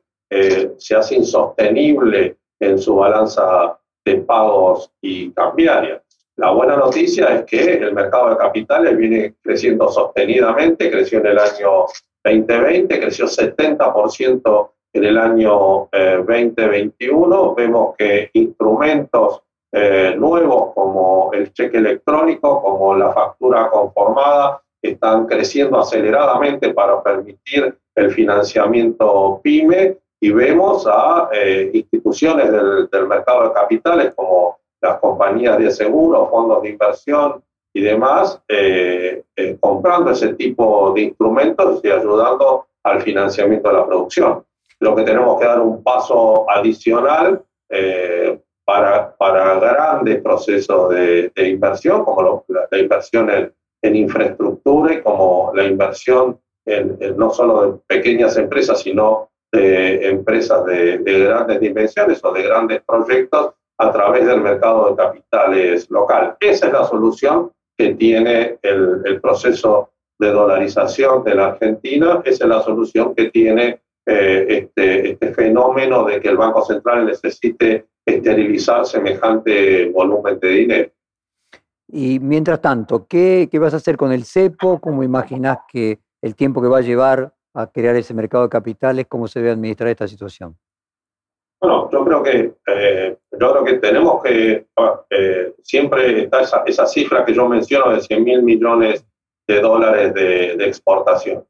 se hace insostenible en su balanza de pagos y cambiaria. La buena noticia es que el mercado de capitales viene creciendo sostenidamente, creció en el año 2020, creció 70% en el año 2021. Eh, Vemos que instrumentos eh, nuevos como el cheque electrónico, como la factura conformada, están creciendo aceleradamente para permitir el financiamiento PYME y vemos a eh, instituciones del, del mercado de capitales como las compañías de seguro, fondos de inversión y demás, eh, eh, comprando ese tipo de instrumentos y ayudando al financiamiento de la producción. Lo que tenemos que dar un paso adicional eh, para, para grandes procesos de, inversión, como la, inversión en, en, infraestructura y como la inversión en, no solo de pequeñas empresas, sino de empresas de, de grandes dimensiones o de grandes proyectos a través del mercado de capitales local. Esa es la solución que tiene el, proceso de dolarización de la Argentina, esa es la solución que tiene eh, este, este, fenómeno de que el Banco Central necesite esterilizar semejante volumen de dinero.
Y mientras tanto, ¿qué, ¿qué, vas a hacer con el CEPO? ¿Cómo imaginas que el tiempo que va a llevar a crear ese mercado de capitales? ¿Cómo se debe administrar esta situación?
Bueno, yo creo que, eh, yo creo que tenemos que, eh, siempre está esa, esa, cifra que yo menciono de 100 mil millones de dólares de, de, exportación.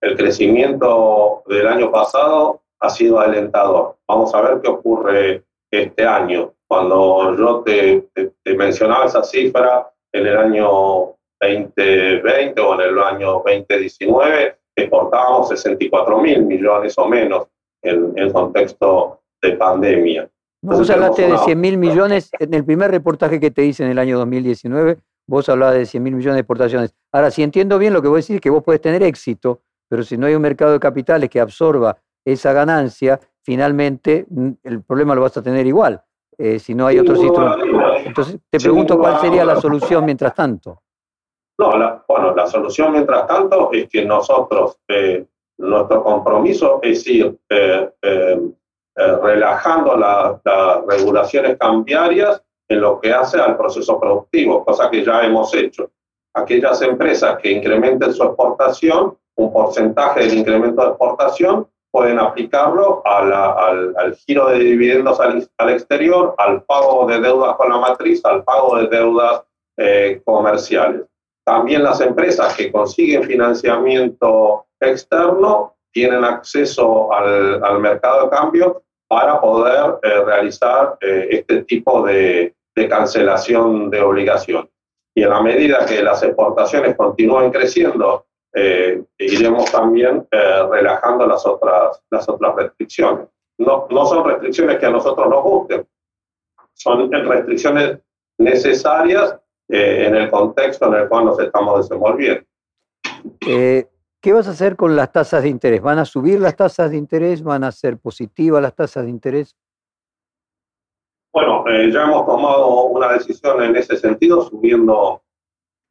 El crecimiento del año pasado ha sido alentador. Vamos a ver qué ocurre este año. Cuando yo te, te, te mencionaba esa cifra en el año 2020 o en el año 2019, exportábamos 64 mil millones o menos en el contexto de pandemia.
vos hablaste de 100 mil millones, en el primer reportaje que te hice en el año 2019, vos hablabas de 100 mil millones de exportaciones. Ahora, si entiendo bien lo que vos decís, es que vos podés tener éxito, pero si no hay un mercado de capitales que absorba esa ganancia, finalmente mm, el problema lo vas a tener igual. Eh, si no hay otros instrumentos. Entonces, te pregunto cuál sería la solución mientras tanto.
No, bueno, la solución mientras tanto es que nosotros, eh, nuestro compromiso es ir eh, eh, relajando las regulaciones cambiarias en lo que hace al proceso productivo, cosa que ya hemos hecho. Aquellas empresas que incrementen su exportación, un porcentaje del incremento de exportación, pueden aplicarlo al, giro de dividendos al, al, exterior, al pago de deudas con la matriz, al pago de deudas eh, comerciales. También las empresas que consiguen financiamiento externo tienen acceso al, al mercado de cambio para poder eh, realizar eh, este tipo de, de cancelación de obligación. Y en la medida que las exportaciones continúen creciendo, eh, iremos también eh, relajando las otras, las otras restricciones. No, no son restricciones que a nosotros nos gusten, son restricciones necesarias eh, en el contexto en el cual nos estamos desenvolviendo.
¿Qué vas a hacer con las tasas de interés? ¿Van a subir las tasas de interés? ¿Van a ser positivas las tasas de interés?
Bueno, eh, ya hemos tomado una decisión en ese sentido, subiendo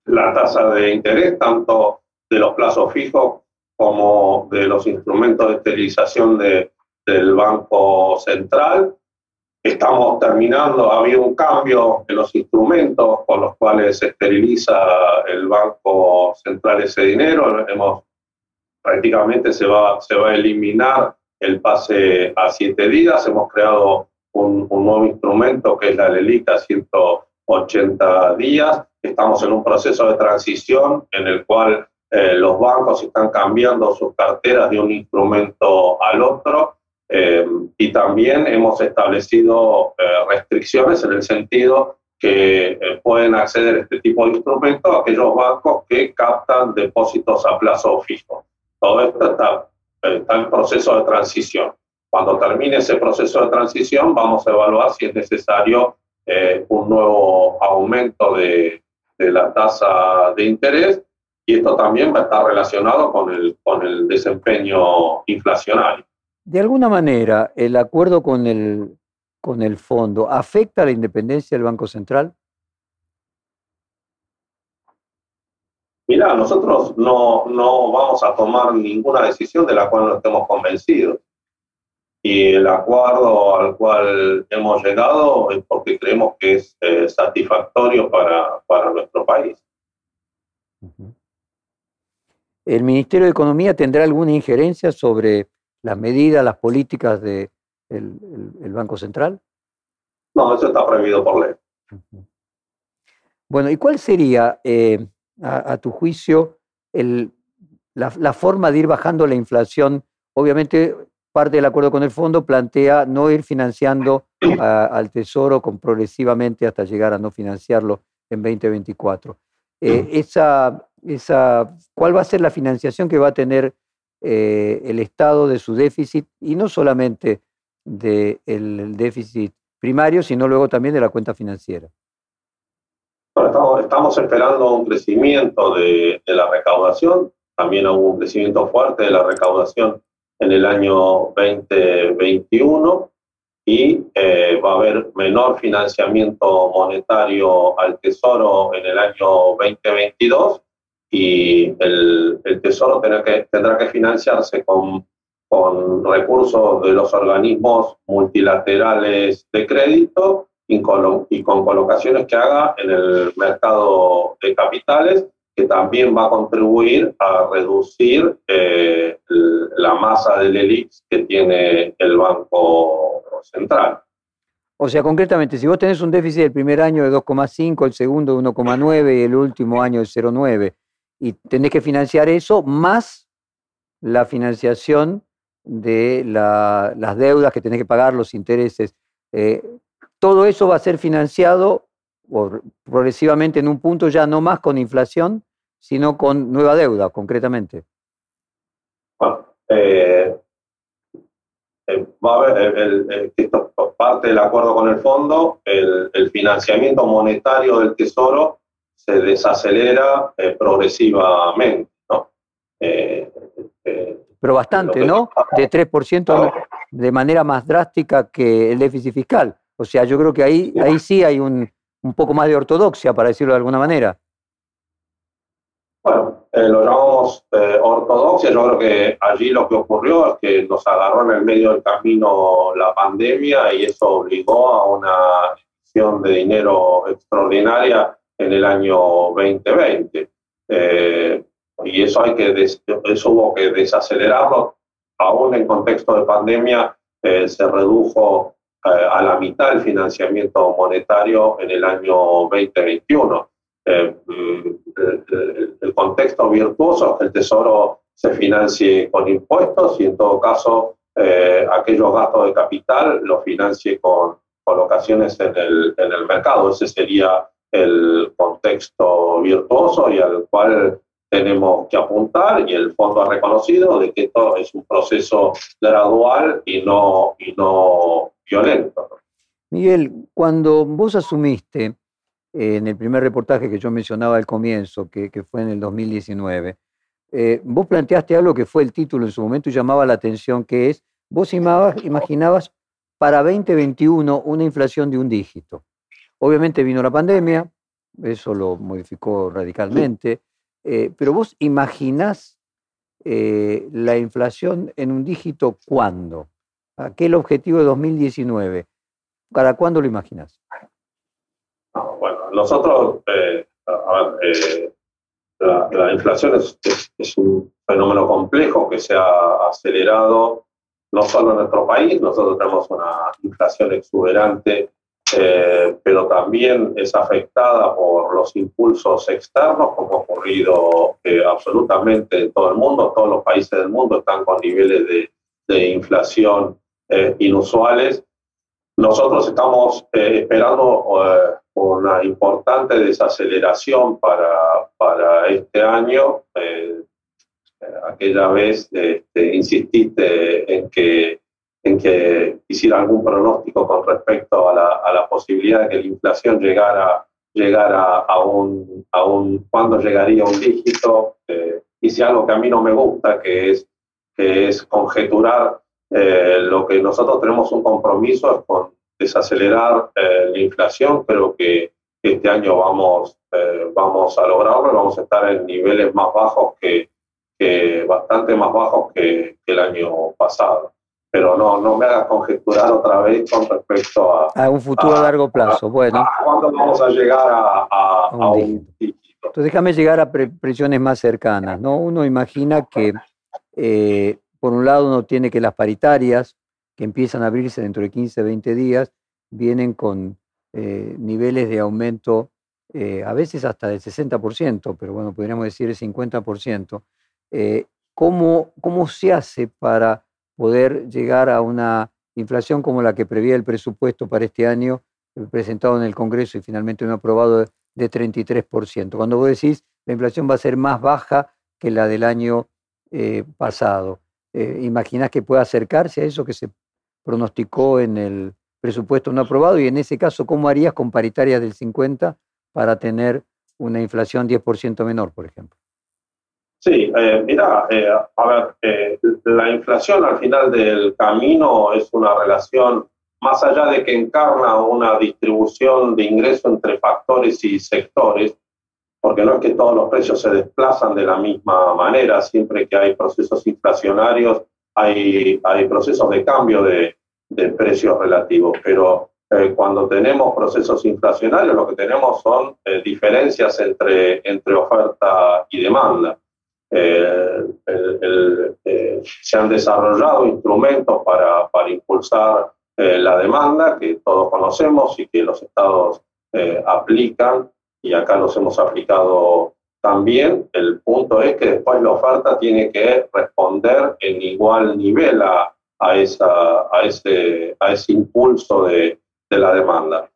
la tasa de interés, tanto de los plazos fijos como de los instrumentos de esterilización de, del Banco Central. Estamos terminando, ha habido un cambio en los instrumentos con los cuales se esteriliza el Banco Central ese dinero. Hemos, prácticamente se va, se va a eliminar el pase a siete días. Hemos creado un, nuevo instrumento que es la LELICA 180 días. Estamos en un proceso de transición en el cual eh, los bancos están cambiando sus carteras de un instrumento al otro eh, y también hemos establecido eh, restricciones en el sentido que pueden acceder a este tipo de instrumentos aquellos bancos que captan depósitos a plazo fijo. Todo esto está, en proceso de transición. Cuando termine ese proceso de transición, vamos a evaluar si es necesario eh, un nuevo aumento de, la tasa de interés y esto también va a estar relacionado con el, desempeño inflacionario.
De alguna manera, el acuerdo con el, con el fondo afecta la independencia del Banco Central?
Mira, nosotros no, no vamos a tomar ninguna decisión de la cual no estemos convencidos y el acuerdo al cual hemos llegado es porque creemos que es eh, satisfactorio para, para, nuestro país.
¿El Ministerio de Economía tendrá alguna injerencia sobre las medidas, las políticas del de el, Banco Central?
No, eso está prohibido por ley.
Bueno, ¿y cuál sería, eh, a, tu juicio, la, forma de ir bajando la inflación? Obviamente parte del acuerdo con el fondo plantea no ir financiando al Tesoro con progresivamente hasta llegar a no financiarlo en 2024. Eh, ¿Cuál va a ser la financiación que va a tener eh, el Estado de su déficit y no solamente del déficit primario, sino luego también de la cuenta financiera?
Estamos, estamos, esperando un crecimiento de, de la recaudación, también hubo un crecimiento fuerte de la recaudación en el año 2021 y eh, va a haber menor financiamiento monetario al Tesoro en el año 2022 y el, el Tesoro tendrá que, tendrá que financiarse con, con recursos de los organismos multilaterales de crédito y con, colocaciones que haga en el mercado de capitales que también va a contribuir a reducir eh, la masa del ELIX que tiene el Banco Central.
O sea, concretamente, si vos tenés un déficit del primer año de 2,5, el segundo de 1,9 y el último año de 0,9, y tenés que financiar eso más la financiación de la, las deudas que tenés que pagar, los intereses, eh, todo eso va a ser financiado progresivamente en un punto ya no más con inflación, sino con nueva deuda, concretamente.
Bueno, eh, eh, va a haber, el, esto parte del acuerdo con el fondo, el, financiamiento monetario del Tesoro se desacelera eh, progresivamente, ¿no?
Pero bastante, ¿no? De 3% de manera más drástica que el déficit fiscal. O sea, yo creo que ahí, ahí sí hay un, un poco más de ortodoxia, para decirlo de alguna manera.
Bueno, eh, lo llamamos eh, ortodoxia. Yo creo que allí lo que ocurrió es que nos agarró en el medio del camino la pandemia y eso obligó a una inyección de dinero extraordinaria en el año 2020. Eh, y eso, hay que eso hubo que desacelerarlo. Aún en contexto de pandemia se redujo a la mitad el financiamiento monetario en el año 2021. Eh, el contexto virtuoso es que el Tesoro se financie con impuestos y en todo caso eh, aquellos gastos de capital los financie con colocaciones en el, en el mercado. Ese sería el contexto virtuoso y al cual tenemos que apuntar y el fondo ha reconocido de que esto es un proceso gradual y no, y no
Miguel, cuando vos asumiste en el primer reportaje que yo mencionaba al comienzo, que, fue en el 2019, eh, vos planteaste algo que fue el título en su momento y llamaba la atención, que es, vos imaginabas para 2021 una inflación de un dígito. Obviamente vino la pandemia, eso lo modificó radicalmente, eh, pero vos imaginás eh, la inflación en un dígito cuándo? Aquel objetivo de 2019, ¿para cuándo lo imaginas?
nosotros, eh, eh, la, inflación es, un fenómeno complejo que se ha acelerado no solo en nuestro país, nosotros tenemos una inflación exuberante, eh, pero también es afectada por los impulsos externos, como ha ocurrido absolutamente en todo el mundo. Todos los países del mundo están con niveles de, de inflación inusuales. Nosotros estamos esperando una importante desaceleración para, para este año. Eh, aquella vez este, insististe en que, en que hiciera algún pronóstico con respecto a la, a la posibilidad de que la inflación llegara, llegara a, un, a un, cuándo llegaría un dígito. Eh, hice algo que a mí no me gusta, que es, que es conjeturar eh, lo que nosotros tenemos un compromiso es con desacelerar eh, la inflación, creo que este año vamos, eh, vamos a lograrlo, vamos a estar en niveles más bajos que, que bastante más bajos que, el año pasado. Pero no, no me hagas conjeturar otra vez con respecto a...
A un futuro a, largo plazo, bueno.
¿Cuándo vamos a llegar a, un, dígito.
Entonces déjame llegar a presiones más cercanas. ¿no? Uno imagina que, eh, por un lado, uno tiene que las paritarias que empiezan a abrirse dentro de 15, 20 días, vienen con eh, niveles de aumento eh, a veces hasta del 60%, pero bueno, podríamos decir el 50%. Eh, ¿cómo, ¿Cómo se hace para poder llegar a una inflación como la que prevía el presupuesto para este año, presentado en el Congreso y finalmente no aprobado de, de 33%? Cuando vos decís la inflación va a ser más baja que la del año pasado, ¿imaginás que pueda acercarse a eso que se pronosticó en el presupuesto no aprobado y en ese caso, ¿cómo harías con paritarias del 50 para tener una inflación 10% menor, por ejemplo?
Sí, eh, mira, eh, a ver, eh, la inflación al final del camino es una relación más allá de que encarna una distribución de ingresos entre factores y sectores, porque no es que todos los precios se desplazan de la misma manera, siempre que hay procesos inflacionarios hay, hay procesos de cambio de, de precios relativos, pero eh, cuando tenemos procesos inflacionarios lo que tenemos son eh, diferencias entre, entre oferta y demanda. Eh, se han desarrollado instrumentos para, para impulsar la demanda que todos conocemos y que los estados aplican y acá los hemos aplicado también. El punto es que después la oferta tiene que responder en igual nivel a, a, esa, a, ese, a ese impulso de, de la demanda.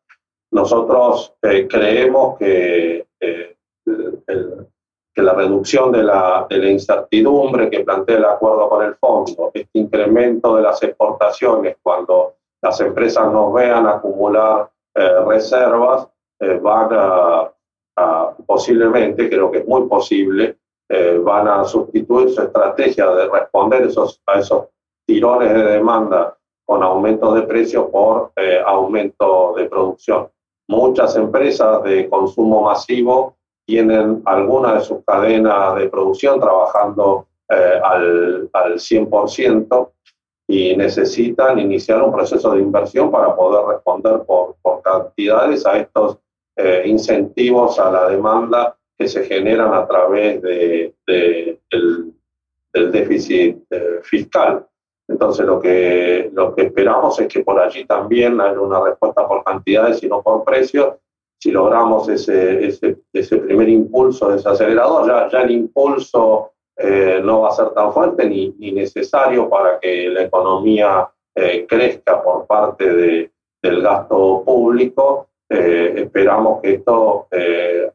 Nosotros eh, creemos que, eh, que la reducción de la, de la, incertidumbre que plantea el acuerdo con el fondo, este incremento de las exportaciones cuando las empresas nos vean acumular eh, reservas, van a, a, posiblemente, creo que es muy posible, van a sustituir su estrategia de responder esos, a esos tirones de demanda con aumento de precios por eh, aumento de producción. muchas empresas de consumo masivo tienen alguna de sus cadenas de producción trabajando eh, al, al 100% y necesitan iniciar un proceso de inversión para poder responder por, por cantidades a estos eh, incentivos a la demanda que se generan a través de, del, déficit eh, fiscal. Entonces lo que, lo que esperamos es que por allí también haya una respuesta por cantidades y no por precios. Si logramos ese, ese, ese primer impulso desacelerador, ya, ya el impulso eh, no va a ser tan fuerte ni, ni, necesario para que la economía eh, crezca por parte de, del gasto público. Eh, esperamos que esto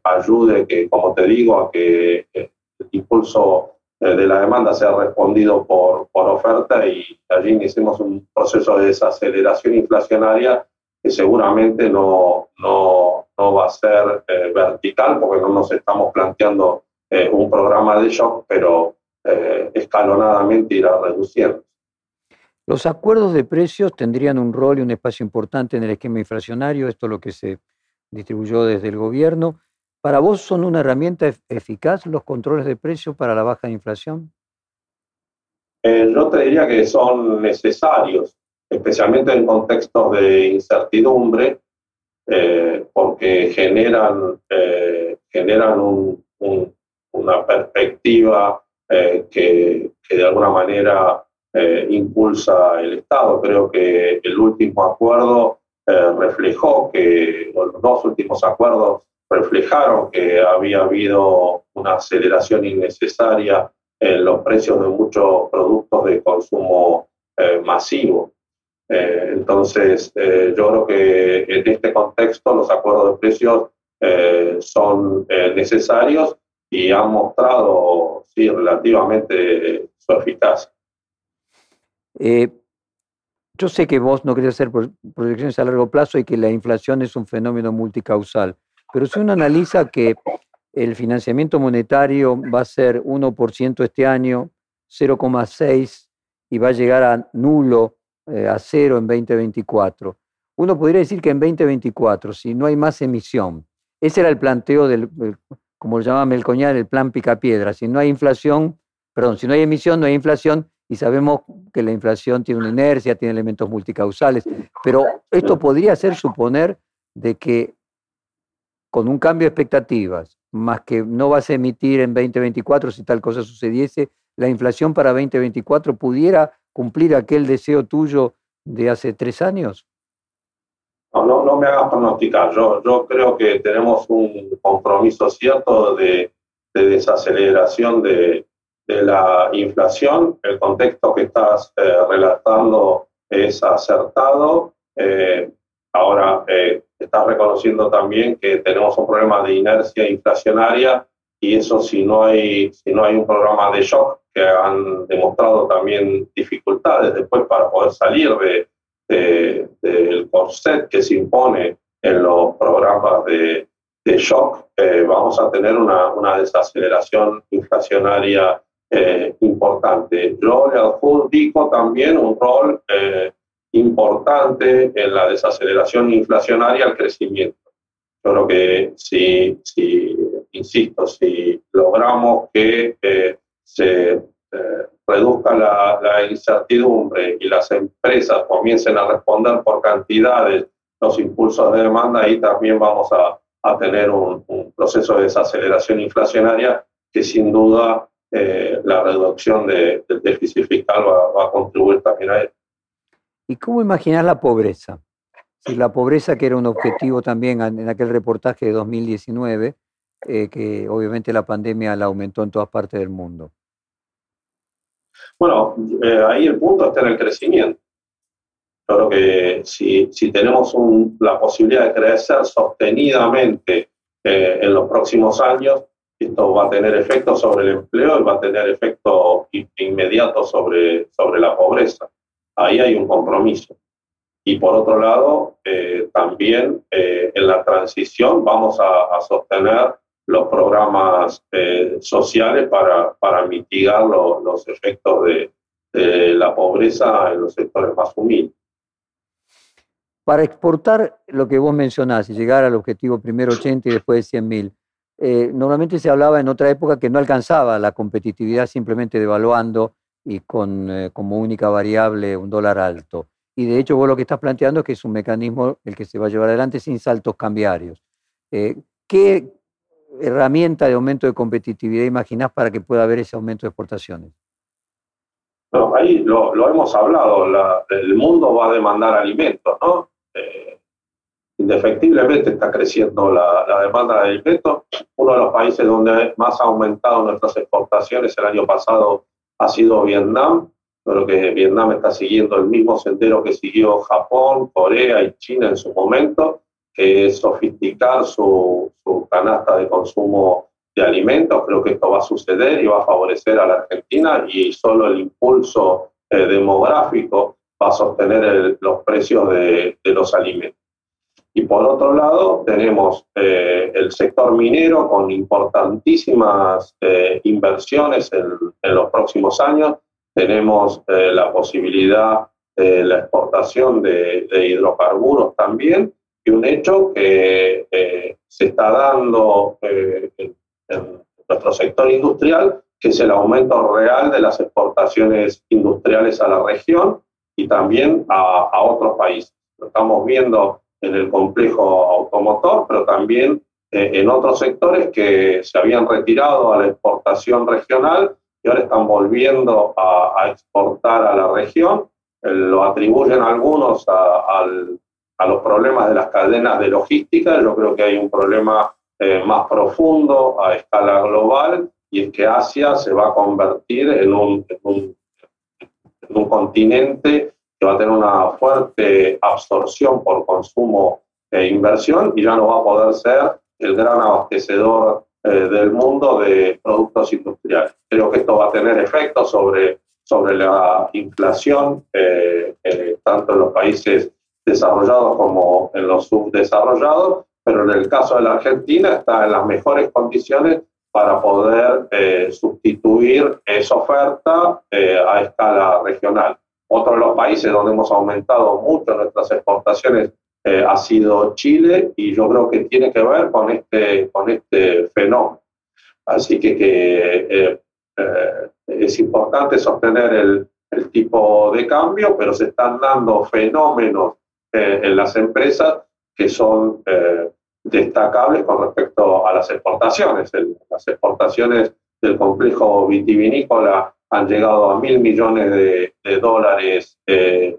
ayude, que, como te digo, a que el impulso de la demanda sea respondido por, por oferta y allí iniciemos un proceso de desaceleración inflacionaria que seguramente no, no, no va a ser vertical porque no nos estamos planteando eh, un programa de shock, pero eh, escalonadamente irá reduciendo.
Los acuerdos de precios tendrían un rol y un espacio importante en el esquema inflacionario, esto es lo que se distribuyó desde el gobierno. ¿Para vos son una herramienta eficaz los controles de precios para la baja inflación?
Eh, yo te diría que son necesarios, especialmente en contextos de incertidumbre, porque generan, generan un, una perspectiva eh, que, de alguna manera eh, impulsa el Estado. Creo que el último acuerdo eh, reflejó que, los dos últimos acuerdos reflejaron que había habido una aceleración innecesaria en los precios de muchos productos de consumo masivo. entonces, yo creo que en este contexto los acuerdos de precios son necesarios y han mostrado, sí, relativamente su eficacia.
Eh, yo sé que vos no querés hacer proyecciones a largo plazo y que la inflación es un fenómeno multicausal, pero si uno analiza que el financiamiento monetario va a ser 1% este año, 0,6% y va a llegar a nulo, eh, a cero en 2024. Uno podría decir que en 2024, si no hay más emisión, ese era el planteo del, como lo llama Melcoñar, el plan picapiedra. Si no hay inflación, perdón, si no hay emisión, no hay inflación, y sabemos que la inflación tiene una inercia, tiene elementos multicausales, pero esto podría hacer suponer de que con un cambio de expectativas, más que no vas a emitir en 2024 si tal cosa sucediese, la inflación para 2024 pudiera cumplir aquel deseo tuyo de hace tres años?
No, no, me hagas pronosticar. Yo, yo creo que tenemos un compromiso cierto de, desaceleración de, la inflación. El contexto que estás eh, relatando es acertado. Eh, ahora, eh, estás reconociendo también que tenemos un problema de inercia inflacionaria y eso si no hay, si no hay un programa de shock que han demostrado también dificultades después para poder salir de, del corset que se impone en los programas de, de shock, eh, vamos a tener una, una desaceleración inflacionaria eh, importante. Yo le adjudico también un rol eh, importante en la desaceleración inflacionaria al crecimiento. Yo creo que si, si insisto, si logramos que se reduzca la, incertidumbre y las empresas comiencen a responder por cantidades los impulsos de demanda, ahí también vamos a, a tener un, proceso de desaceleración inflacionaria que sin duda eh, la reducción de, del déficit fiscal va, a contribuir también a él.
¿Y cómo imaginar la pobreza? Si la pobreza, que era un objetivo también en aquel reportaje de 2019, eh, que obviamente la pandemia la aumentó en todas partes del mundo.
Bueno, eh, ahí el punto está en el crecimiento. Creo que si, si tenemos la posibilidad de crecer sostenidamente eh, en los próximos años, esto va a tener efecto sobre el empleo y va a tener efecto inmediato sobre, sobre la pobreza. Ahí hay un compromiso. Y por otro lado, eh, también en la transición vamos a, sostener los programas eh, sociales para, para mitigar los efectos de, la pobreza en los sectores más humildes.
Para exportar lo que vos mencionás y llegar al objetivo primero 80 y después de 100.000, eh, normalmente se hablaba en otra época que no alcanzaba la competitividad simplemente devaluando y con eh, como única variable un dólar alto. Y de hecho vos lo que estás planteando es que es un mecanismo el que se va a llevar adelante sin saltos cambiarios. Eh, ¿Qué herramienta de aumento de competitividad imaginás para que pueda haber ese aumento de exportaciones?
No, ahí lo, hemos hablado, el mundo va a demandar alimentos, ¿no? Indefectiblemente está creciendo la, la, demanda de alimentos. Uno de los países donde más ha aumentado nuestras exportaciones el año pasado ha sido Vietnam. Creo que Vietnam está siguiendo el mismo sendero que siguió Japón, Corea y China en su momento, que es sofisticar su, su canasta de consumo de alimentos. Creo que esto va a suceder y va a favorecer a la Argentina y solo el impulso eh, demográfico va a sostener los precios de, de, los alimentos. Y por otro lado, tenemos eh, el sector minero con importantísimas eh, inversiones en, los próximos años. Tenemos la posibilidad de la exportación de, hidrocarburos también. Y un hecho que se está dando en nuestro sector industrial, que es el aumento real de las exportaciones industriales a la región y también a otros países. Lo estamos viendo en el complejo automotor, pero también eh, en otros sectores que se habían retirado a la exportación regional y ahora están volviendo a, exportar a la región. Eh, lo atribuyen algunos a, los problemas de las cadenas de logística. Yo creo que hay un problema eh, más profundo a escala global y es que Asia se va a convertir en un continente que va a tener una fuerte absorción por consumo e inversión y ya no va a poder ser el gran abastecedor eh, del mundo de productos industriales. Creo que esto va a tener efectos sobre, sobre la inflación, eh, tanto en los países desarrollados como en los subdesarrollados, pero en el caso de la Argentina está en las mejores condiciones para poder eh, sustituir esa oferta eh, a escala regional. Otro de los países donde hemos aumentado mucho nuestras exportaciones eh, ha sido Chile y yo creo que tiene que ver con este, con este fenómeno. Así que, que es importante sostener el, el, tipo de cambio, pero se están dando fenómenos en las empresas que son destacables con respecto a las exportaciones. las exportaciones del complejo vitivinícola han llegado a mil millones de, dólares eh,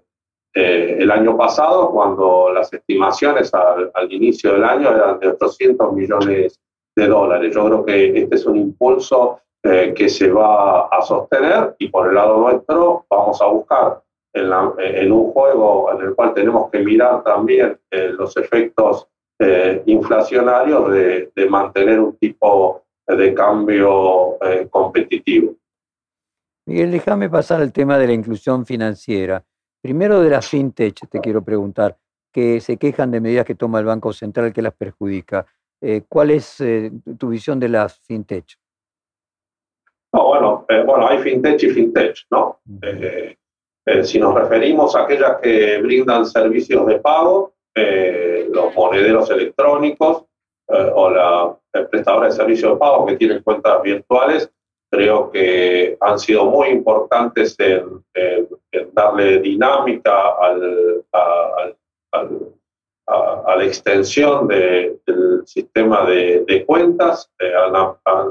eh, el año pasado, cuando las estimaciones al, inicio del año eran de 800 millones de dólares. Yo creo que este es un impulso eh, que se va a sostener y por el lado nuestro vamos a buscar en, un juego en el cual tenemos que mirar también los efectos eh, inflacionario de, mantener un tipo de cambio competitivo.
Miguel, déjame pasar al tema de la inclusión financiera. Primero de la fintech, te quiero preguntar, que se quejan de medidas que toma el Banco Central que las perjudica. Eh, ¿Cuál es tu visión de las fintech?
bueno, bueno, hay fintech y fintech, ¿no? si nos referimos a aquellas que brindan servicios de pago, eh, los monederos electrónicos eh, o la prestadora de servicios de pago que tienen cuentas virtuales, creo que han sido muy importantes en, darle dinámica al, a, la extensión del sistema de, cuentas. Eh,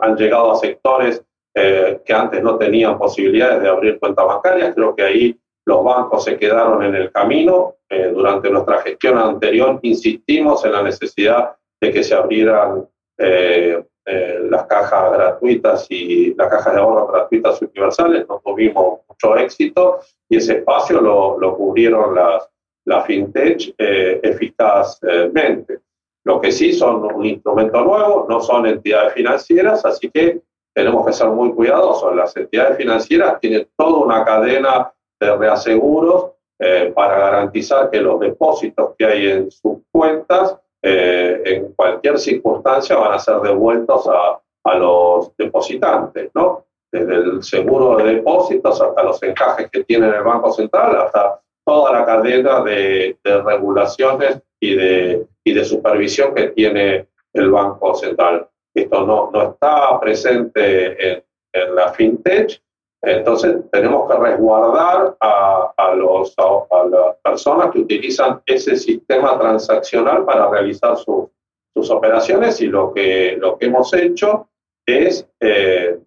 han, llegado a sectores que antes no tenían posibilidades de abrir cuentas bancarias. Creo que ahí los bancos se quedaron en el camino. Eh, durante nuestra gestión anterior insistimos en la necesidad de que se abrieran eh, eh, las cajas gratuitas y las cajas de ahorro gratuitas universales. No tuvimos mucho éxito y ese espacio lo, lo cubrieron las, las fintech eficazmente. Lo que sí son un instrumento nuevo, no son entidades financieras, así que tenemos que ser muy cuidadosos. Las entidades financieras tienen toda una cadena de reaseguros eh, para garantizar que los depósitos que hay en sus cuentas eh, en cualquier circunstancia van a ser devueltos a, a, los depositantes, ¿no? Desde el seguro de depósitos hasta los encajes que tiene el Banco Central, hasta toda la cadena de, regulaciones y de, y de supervisión que tiene el Banco Central. Esto no, no está presente en, en la fintech, entonces tenemos que resguardar a, a, los, a, las personas que utilizan ese sistema transaccional para realizar sus sus operaciones y lo que, lo que hemos hecho es eh,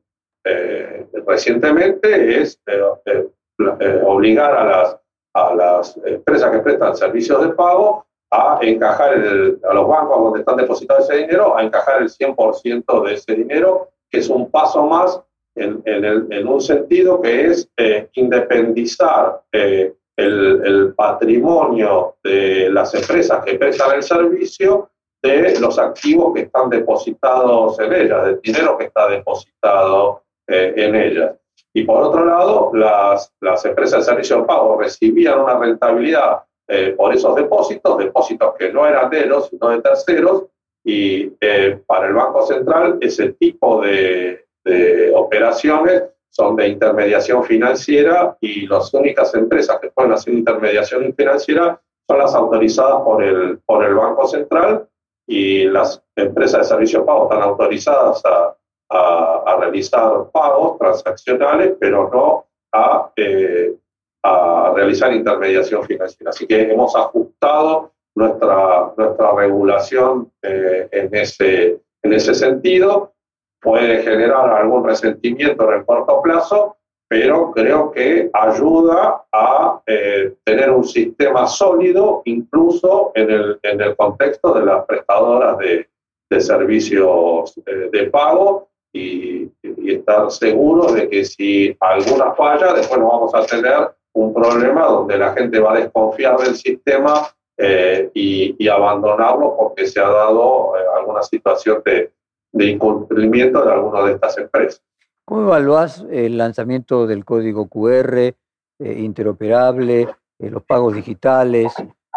eh, recientemente es eh, obligar a las, a las empresas que prestan servicios de pago a encajar a los bancos donde están depositados ese dinero, a encajar el 100% de ese dinero, que es un paso más en, en, un sentido que es independizar el, el, patrimonio de las empresas que prestan el servicio de los activos que están depositados en ellas, del dinero que está depositado eh, en ellas. Y por otro lado, las, las empresas de servicio de pago recibían una rentabilidad eh, por esos depósitos, depósitos que no eran de ellos, sino de terceros, y eh, para el Banco Central ese tipo de, de, operaciones son de intermediación financiera y las únicas empresas que pueden hacer intermediación financiera son las autorizadas por el, por el Banco Central y las empresas de servicio pago están autorizadas a, a, realizar pagos transaccionales, pero no a, eh, a realizar intermediación financiera. Así que hemos ajustado nuestra, nuestra regulación eh, en, ese, en ese sentido. Puede generar algún resentimiento en el corto plazo, pero creo que ayuda a eh, tener un sistema sólido, incluso en el, en el contexto de las prestadoras de, de servicios eh, de pago y, y, estar seguros de que si alguna falla, después no vamos a tener un problema donde la gente va a desconfiar del sistema eh, y, y, abandonarlo porque se ha dado alguna situación de, de incumplimiento de alguna de estas empresas.
¿Cómo evaluás el lanzamiento del código QR eh, interoperable, eh, los pagos digitales?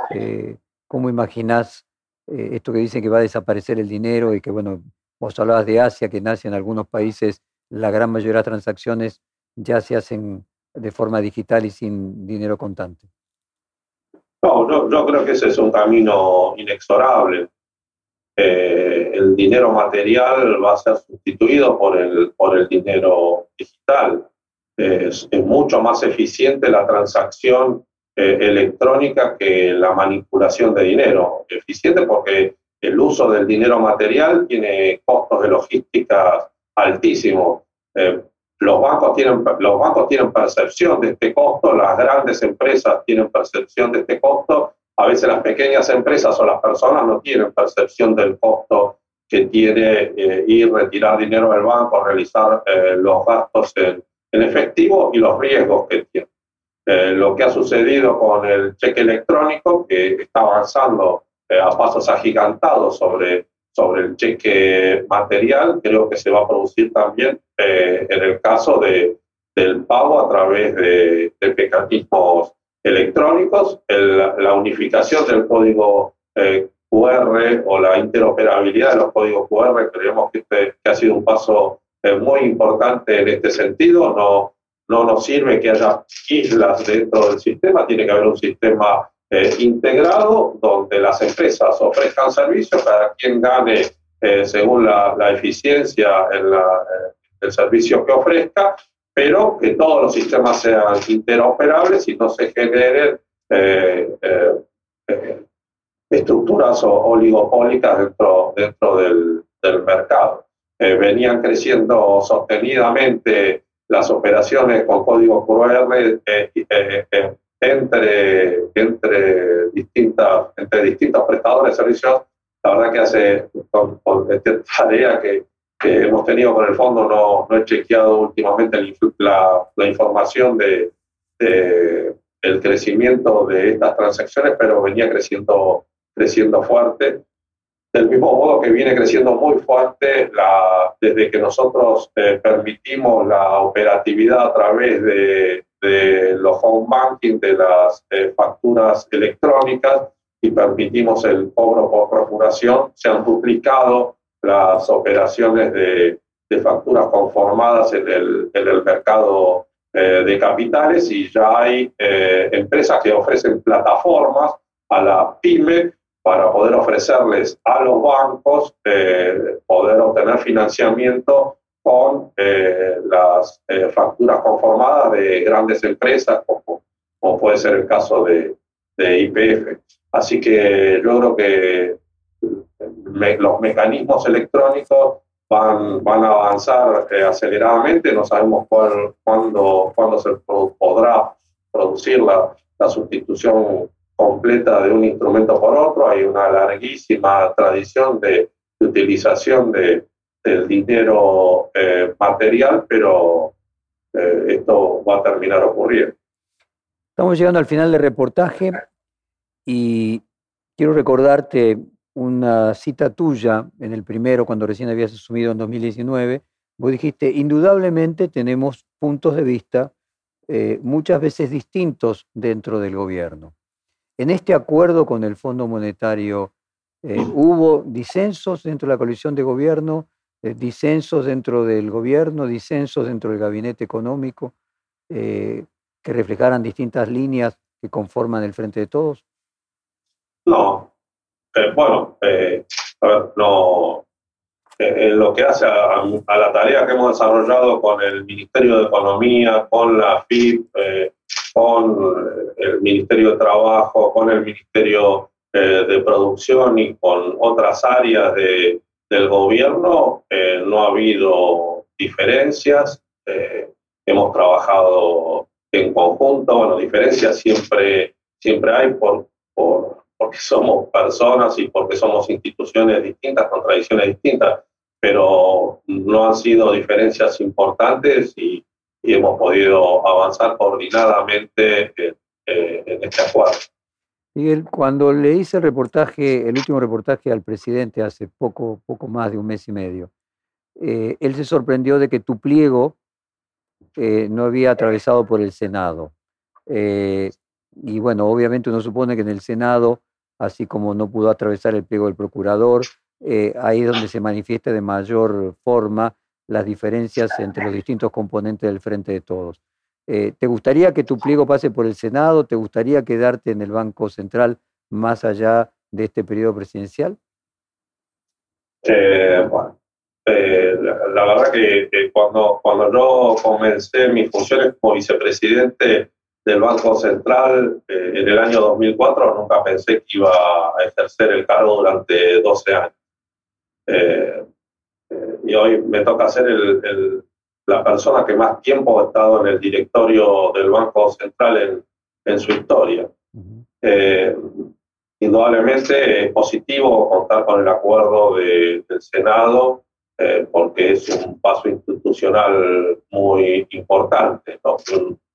Eh, ¿Cómo imaginás esto que dicen que va a desaparecer el dinero y que, bueno, vos hablabas de Asia, que nace en algunos países, la gran mayoría de las transacciones ya se hacen de forma digital y sin dinero contante?
No, yo, yo creo que ese es un camino inexorable. Eh, el dinero material va a ser sustituido por el, por el dinero digital. Es, mucho más eficiente la transacción eh, electrónica que la manipulación de dinero. Eficiente porque el uso del dinero material tiene costos de logística altísimos. Eh, los, bancos tienen, los bancos tienen percepción de este costo, las grandes empresas tienen percepción de este costo a veces las pequeñas empresas o las personas no tienen percepción del costo que tiene eh, ir, retirar dinero del banco, realizar eh, los gastos en, efectivo y los riesgos que tiene. Eh, lo que ha sucedido con el cheque electrónico, que está avanzando a pasos agigantados sobre, sobre el cheque material, creo que se va a producir también en el caso de, del pago a través de, de mecanismos electrónicos, la unificación del código eh, QR o la interoperabilidad de los códigos QR, creemos que, este, ha sido un paso eh, muy importante en este sentido. No, no nos sirve que haya islas dentro del sistema, tiene que haber un sistema eh, integrado donde las empresas ofrezcan servicios, cada quien gane según la, la eficiencia en la, el servicio que ofrezca pero que todos los sistemas sean interoperables y no se generen eh, eh, eh, estructuras oligopólicas dentro, dentro del, mercado. venían creciendo sostenidamente las operaciones con código QR entre, entre, distintas, entre distintos prestadores de servicios. La verdad que hace con esta tarea que que hemos tenido con el fondo, no, no he chequeado últimamente la, la información de, el crecimiento de estas transacciones, pero venía creciendo, creciendo fuerte. Del mismo modo que viene creciendo muy fuerte la, desde que nosotros eh, permitimos la operatividad a través de, de los home banking, de las eh, facturas electrónicas y permitimos el cobro por procuración, se han duplicado las operaciones de, de facturas conformadas en el, en el mercado de capitales y ya hay empresas que ofrecen plataformas a la pyme para poder ofrecerles a los bancos poder obtener financiamiento con las facturas conformadas de grandes empresas, como, como, puede ser el caso de IPF. Así que yo creo que los mecanismos electrónicos van, van a avanzar eh, aceleradamente, no sabemos cuándo, cuándo se podrá producir la, la, sustitución completa de un instrumento por otro, hay una larguísima tradición de, utilización de, del dinero eh, material, pero eh, esto va a terminar ocurriendo.
Estamos llegando al final del reportaje y quiero recordarte una cita tuya en el primero, cuando recién habías asumido en 2019. Vos dijiste, indudablemente tenemos puntos de vista eh, muchas veces distintos dentro del gobierno. En este acuerdo con el Fondo Monetario, eh, ¿hubo disensos dentro de la coalición de gobierno, eh, disensos dentro del gobierno, disensos dentro del gabinete económico, que reflejaran distintas líneas que conforman el Frente de Todos?
No, eh, bueno, eh, no, eh, en lo que hace a, la tarea que hemos desarrollado con el Ministerio de Economía, con la FIP, con el Ministerio de Trabajo, con el Ministerio de Producción y con otras áreas de, del gobierno, no ha habido diferencias. hemos trabajado en conjunto, bueno, diferencias siempre, siempre hay por, por porque somos personas y porque somos instituciones distintas, con tradiciones distintas, pero no han sido diferencias importantes y, hemos podido avanzar coordinadamente en, este acuerdo.
Miguel, cuando le hice el reportaje, el último reportaje al presidente hace poco, poco más de un mes y medio, eh, él se sorprendió de que tu pliego eh, no había atravesado por el Senado. Eh, y bueno, obviamente uno supone que en el Senado, así como no pudo atravesar el pliego del procurador, eh, ahí es donde se manifiesta de mayor forma las diferencias entre los distintos componentes del Frente de Todos. Eh, ¿Te gustaría que tu pliego pase por el Senado? ¿Te gustaría quedarte en el Banco Central más allá de este periodo presidencial?
Eh, bueno, la, verdad que, que, cuando, cuando yo comencé mis funciones como vicepresidente, del Banco Central eh, en el año 2004, nunca pensé que iba a ejercer el cargo durante 12 años. Eh, eh, y hoy me toca ser el, la persona que más tiempo ha estado en el directorio del Banco Central en, en su historia. indudablemente es positivo contar con el acuerdo de, del Senado porque es un paso institucional muy importante, ¿no?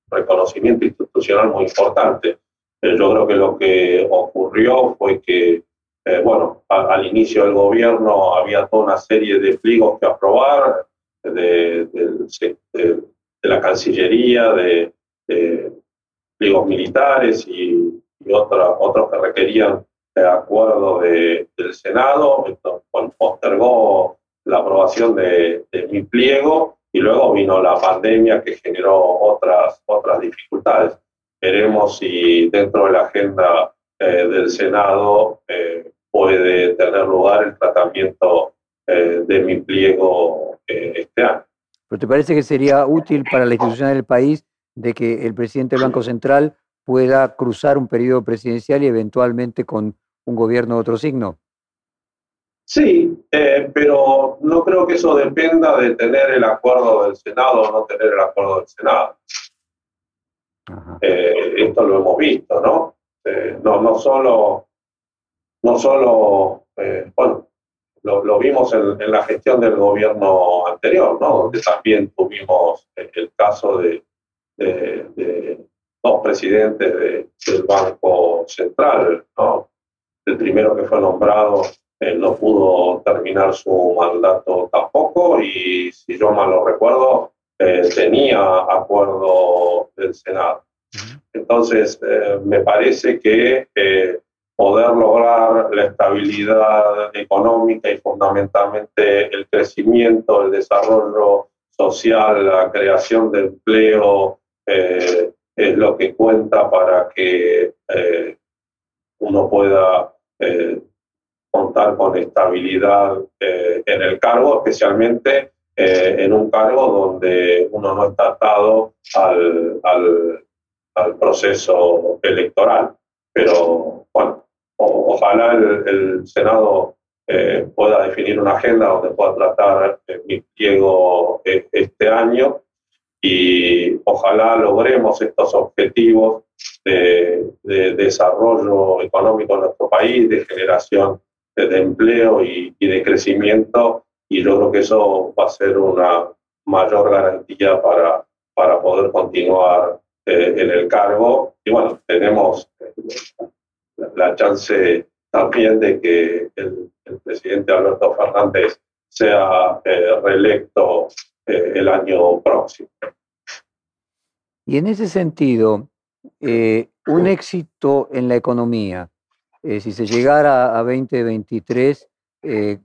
Reconocimiento institucional muy importante. Eh, yo creo que lo que ocurrió fue que, eh, bueno, al inicio del gobierno había toda una serie de pliegos que aprobar de, de, la Cancillería, de, pliegos militares y, y otros que requerían de acuerdo del Senado. Esto postergó la aprobación de, mi pliego y luego vino la pandemia que generó otras, otras dificultades. Veremos si dentro de la agenda eh, del Senado eh, puede tener lugar el tratamiento eh, de mi pliego este año.
¿Pero te parece que sería útil para la institución del país de que el presidente del Banco Central pueda cruzar un periodo presidencial y eventualmente con un gobierno de otro signo?
Sí, eh, pero no creo que eso dependa de tener el acuerdo del Senado o no tener el acuerdo del Senado. Eh, esto lo hemos visto, ¿no? Eh, no, no solo, no solo bueno, lo, vimos en, la gestión del gobierno anterior, ¿no? Donde también tuvimos el caso de, dos presidentes del Banco Central, ¿no? El primero que fue nombrado no pudo terminar su mandato tampoco y si yo mal lo recuerdo, eh, tenía acuerdo del Senado. Entonces, eh, me parece que eh, poder lograr la estabilidad económica y fundamentalmente el crecimiento, el desarrollo social, la creación de empleo eh, es lo que cuenta para que eh, uno pueda eh, contar con estabilidad en el cargo, especialmente en un cargo donde uno no está atado al, al, proceso electoral. Pero bueno, ojalá el, Senado pueda definir una agenda donde pueda tratar mi pliego este año y ojalá logremos estos objetivos de, desarrollo económico en nuestro país, de generación de, empleo y, de crecimiento, y yo creo que eso va a ser una mayor garantía para, para poder continuar eh, en el cargo. Y bueno, tenemos la, chance también de que el, presidente Alberto Fernández sea eh, reelecto eh, el año próximo.
Y en ese sentido, eh, un éxito en la economía, eh, si se llegara a 2023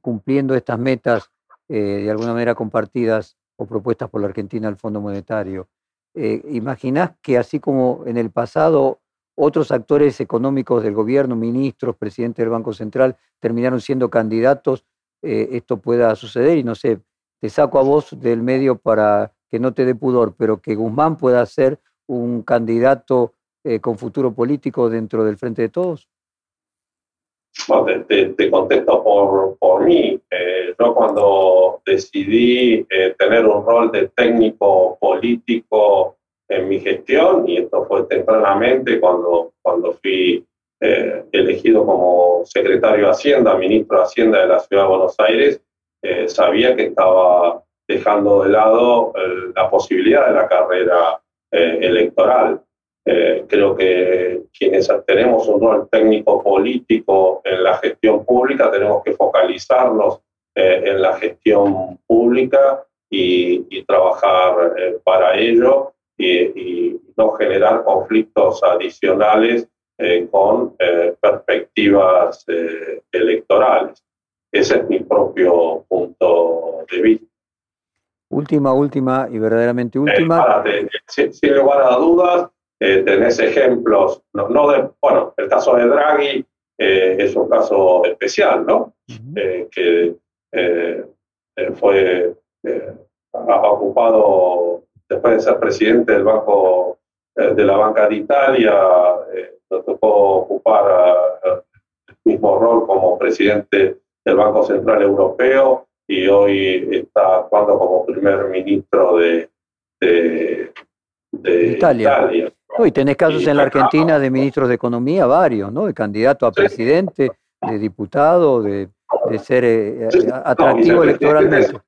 cumpliendo estas metas de alguna manera compartidas o propuestas por la Argentina al Fondo Monetario, ¿imaginás que así como en el pasado otros actores económicos del gobierno, ministros, presidente del Banco Central, terminaron siendo candidatos, esto pueda suceder? Y no sé, te saco a vos del medio para que no te dé pudor, pero que Guzmán pueda ser un candidato eh, con futuro político dentro del Frente de Todos?
Bueno, te, contesto por, por mí. Eh, yo cuando decidí eh, tener un rol de técnico político en mi gestión, y esto fue tempranamente cuando, cuando fui elegido como secretario de Hacienda, ministro de Hacienda de la Ciudad de Buenos Aires, eh, sabía que estaba dejando de lado eh, la posibilidad de la carrera eh, creo que quienes tenemos un rol técnico político en la gestión pública tenemos que focalizarnos en la gestión pública y, trabajar para ello y, no generar conflictos adicionales con perspectivas electorales. Ese es mi propio punto de vista.
Última, última y verdaderamente última.
Eh, sin, lugar a dudas, eh, tenés ejemplos, no, no, de, bueno, el caso de Draghi eh, es un caso especial, ¿no? que fue ocupado después de ser presidente del Banco de la Banca de Italia, le tocó ocupar el mismo rol como presidente del Banco Central Europeo y hoy está actuando como primer ministro de, Italia.
Y tenés casos en la Argentina de ministros de Economía, varios, ¿no? De candidato a presidente, de diputado, de, ser eh, atractivo electoralmente.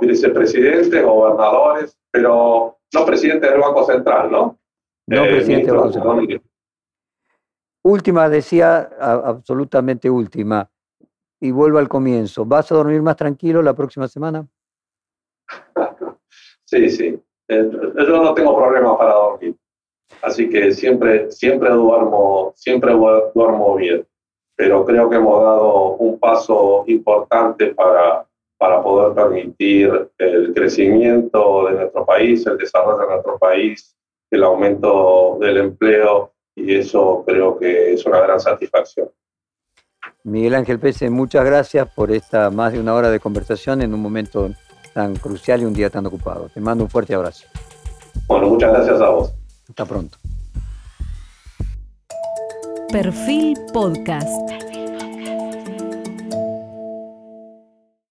vicepresidentes, gobernadores, pero no presidente del Banco Central, ¿no?
No eh, presidente del Banco Central. Última, decía, absolutamente última y vuelvo al comienzo. ¿Vas a dormir más tranquilo la próxima semana? <laughs>
Sí, sí. Eh, yo no tengo problemas para dormir. Así que siempre, siempre duermo, siempre duermo bien. Pero creo que hemos dado un paso importante para, para poder permitir el crecimiento de nuestro país, el desarrollo de nuestro país, el aumento del empleo, y eso creo que es una gran satisfacción.
Miguel Ángel Pese, muchas gracias por esta más de una hora de conversación en un momento tan crucial y un día tan ocupado. Te mando un fuerte abrazo.
Bueno, muchas gracias a vos.
Hasta pronto.
Perfil Podcast.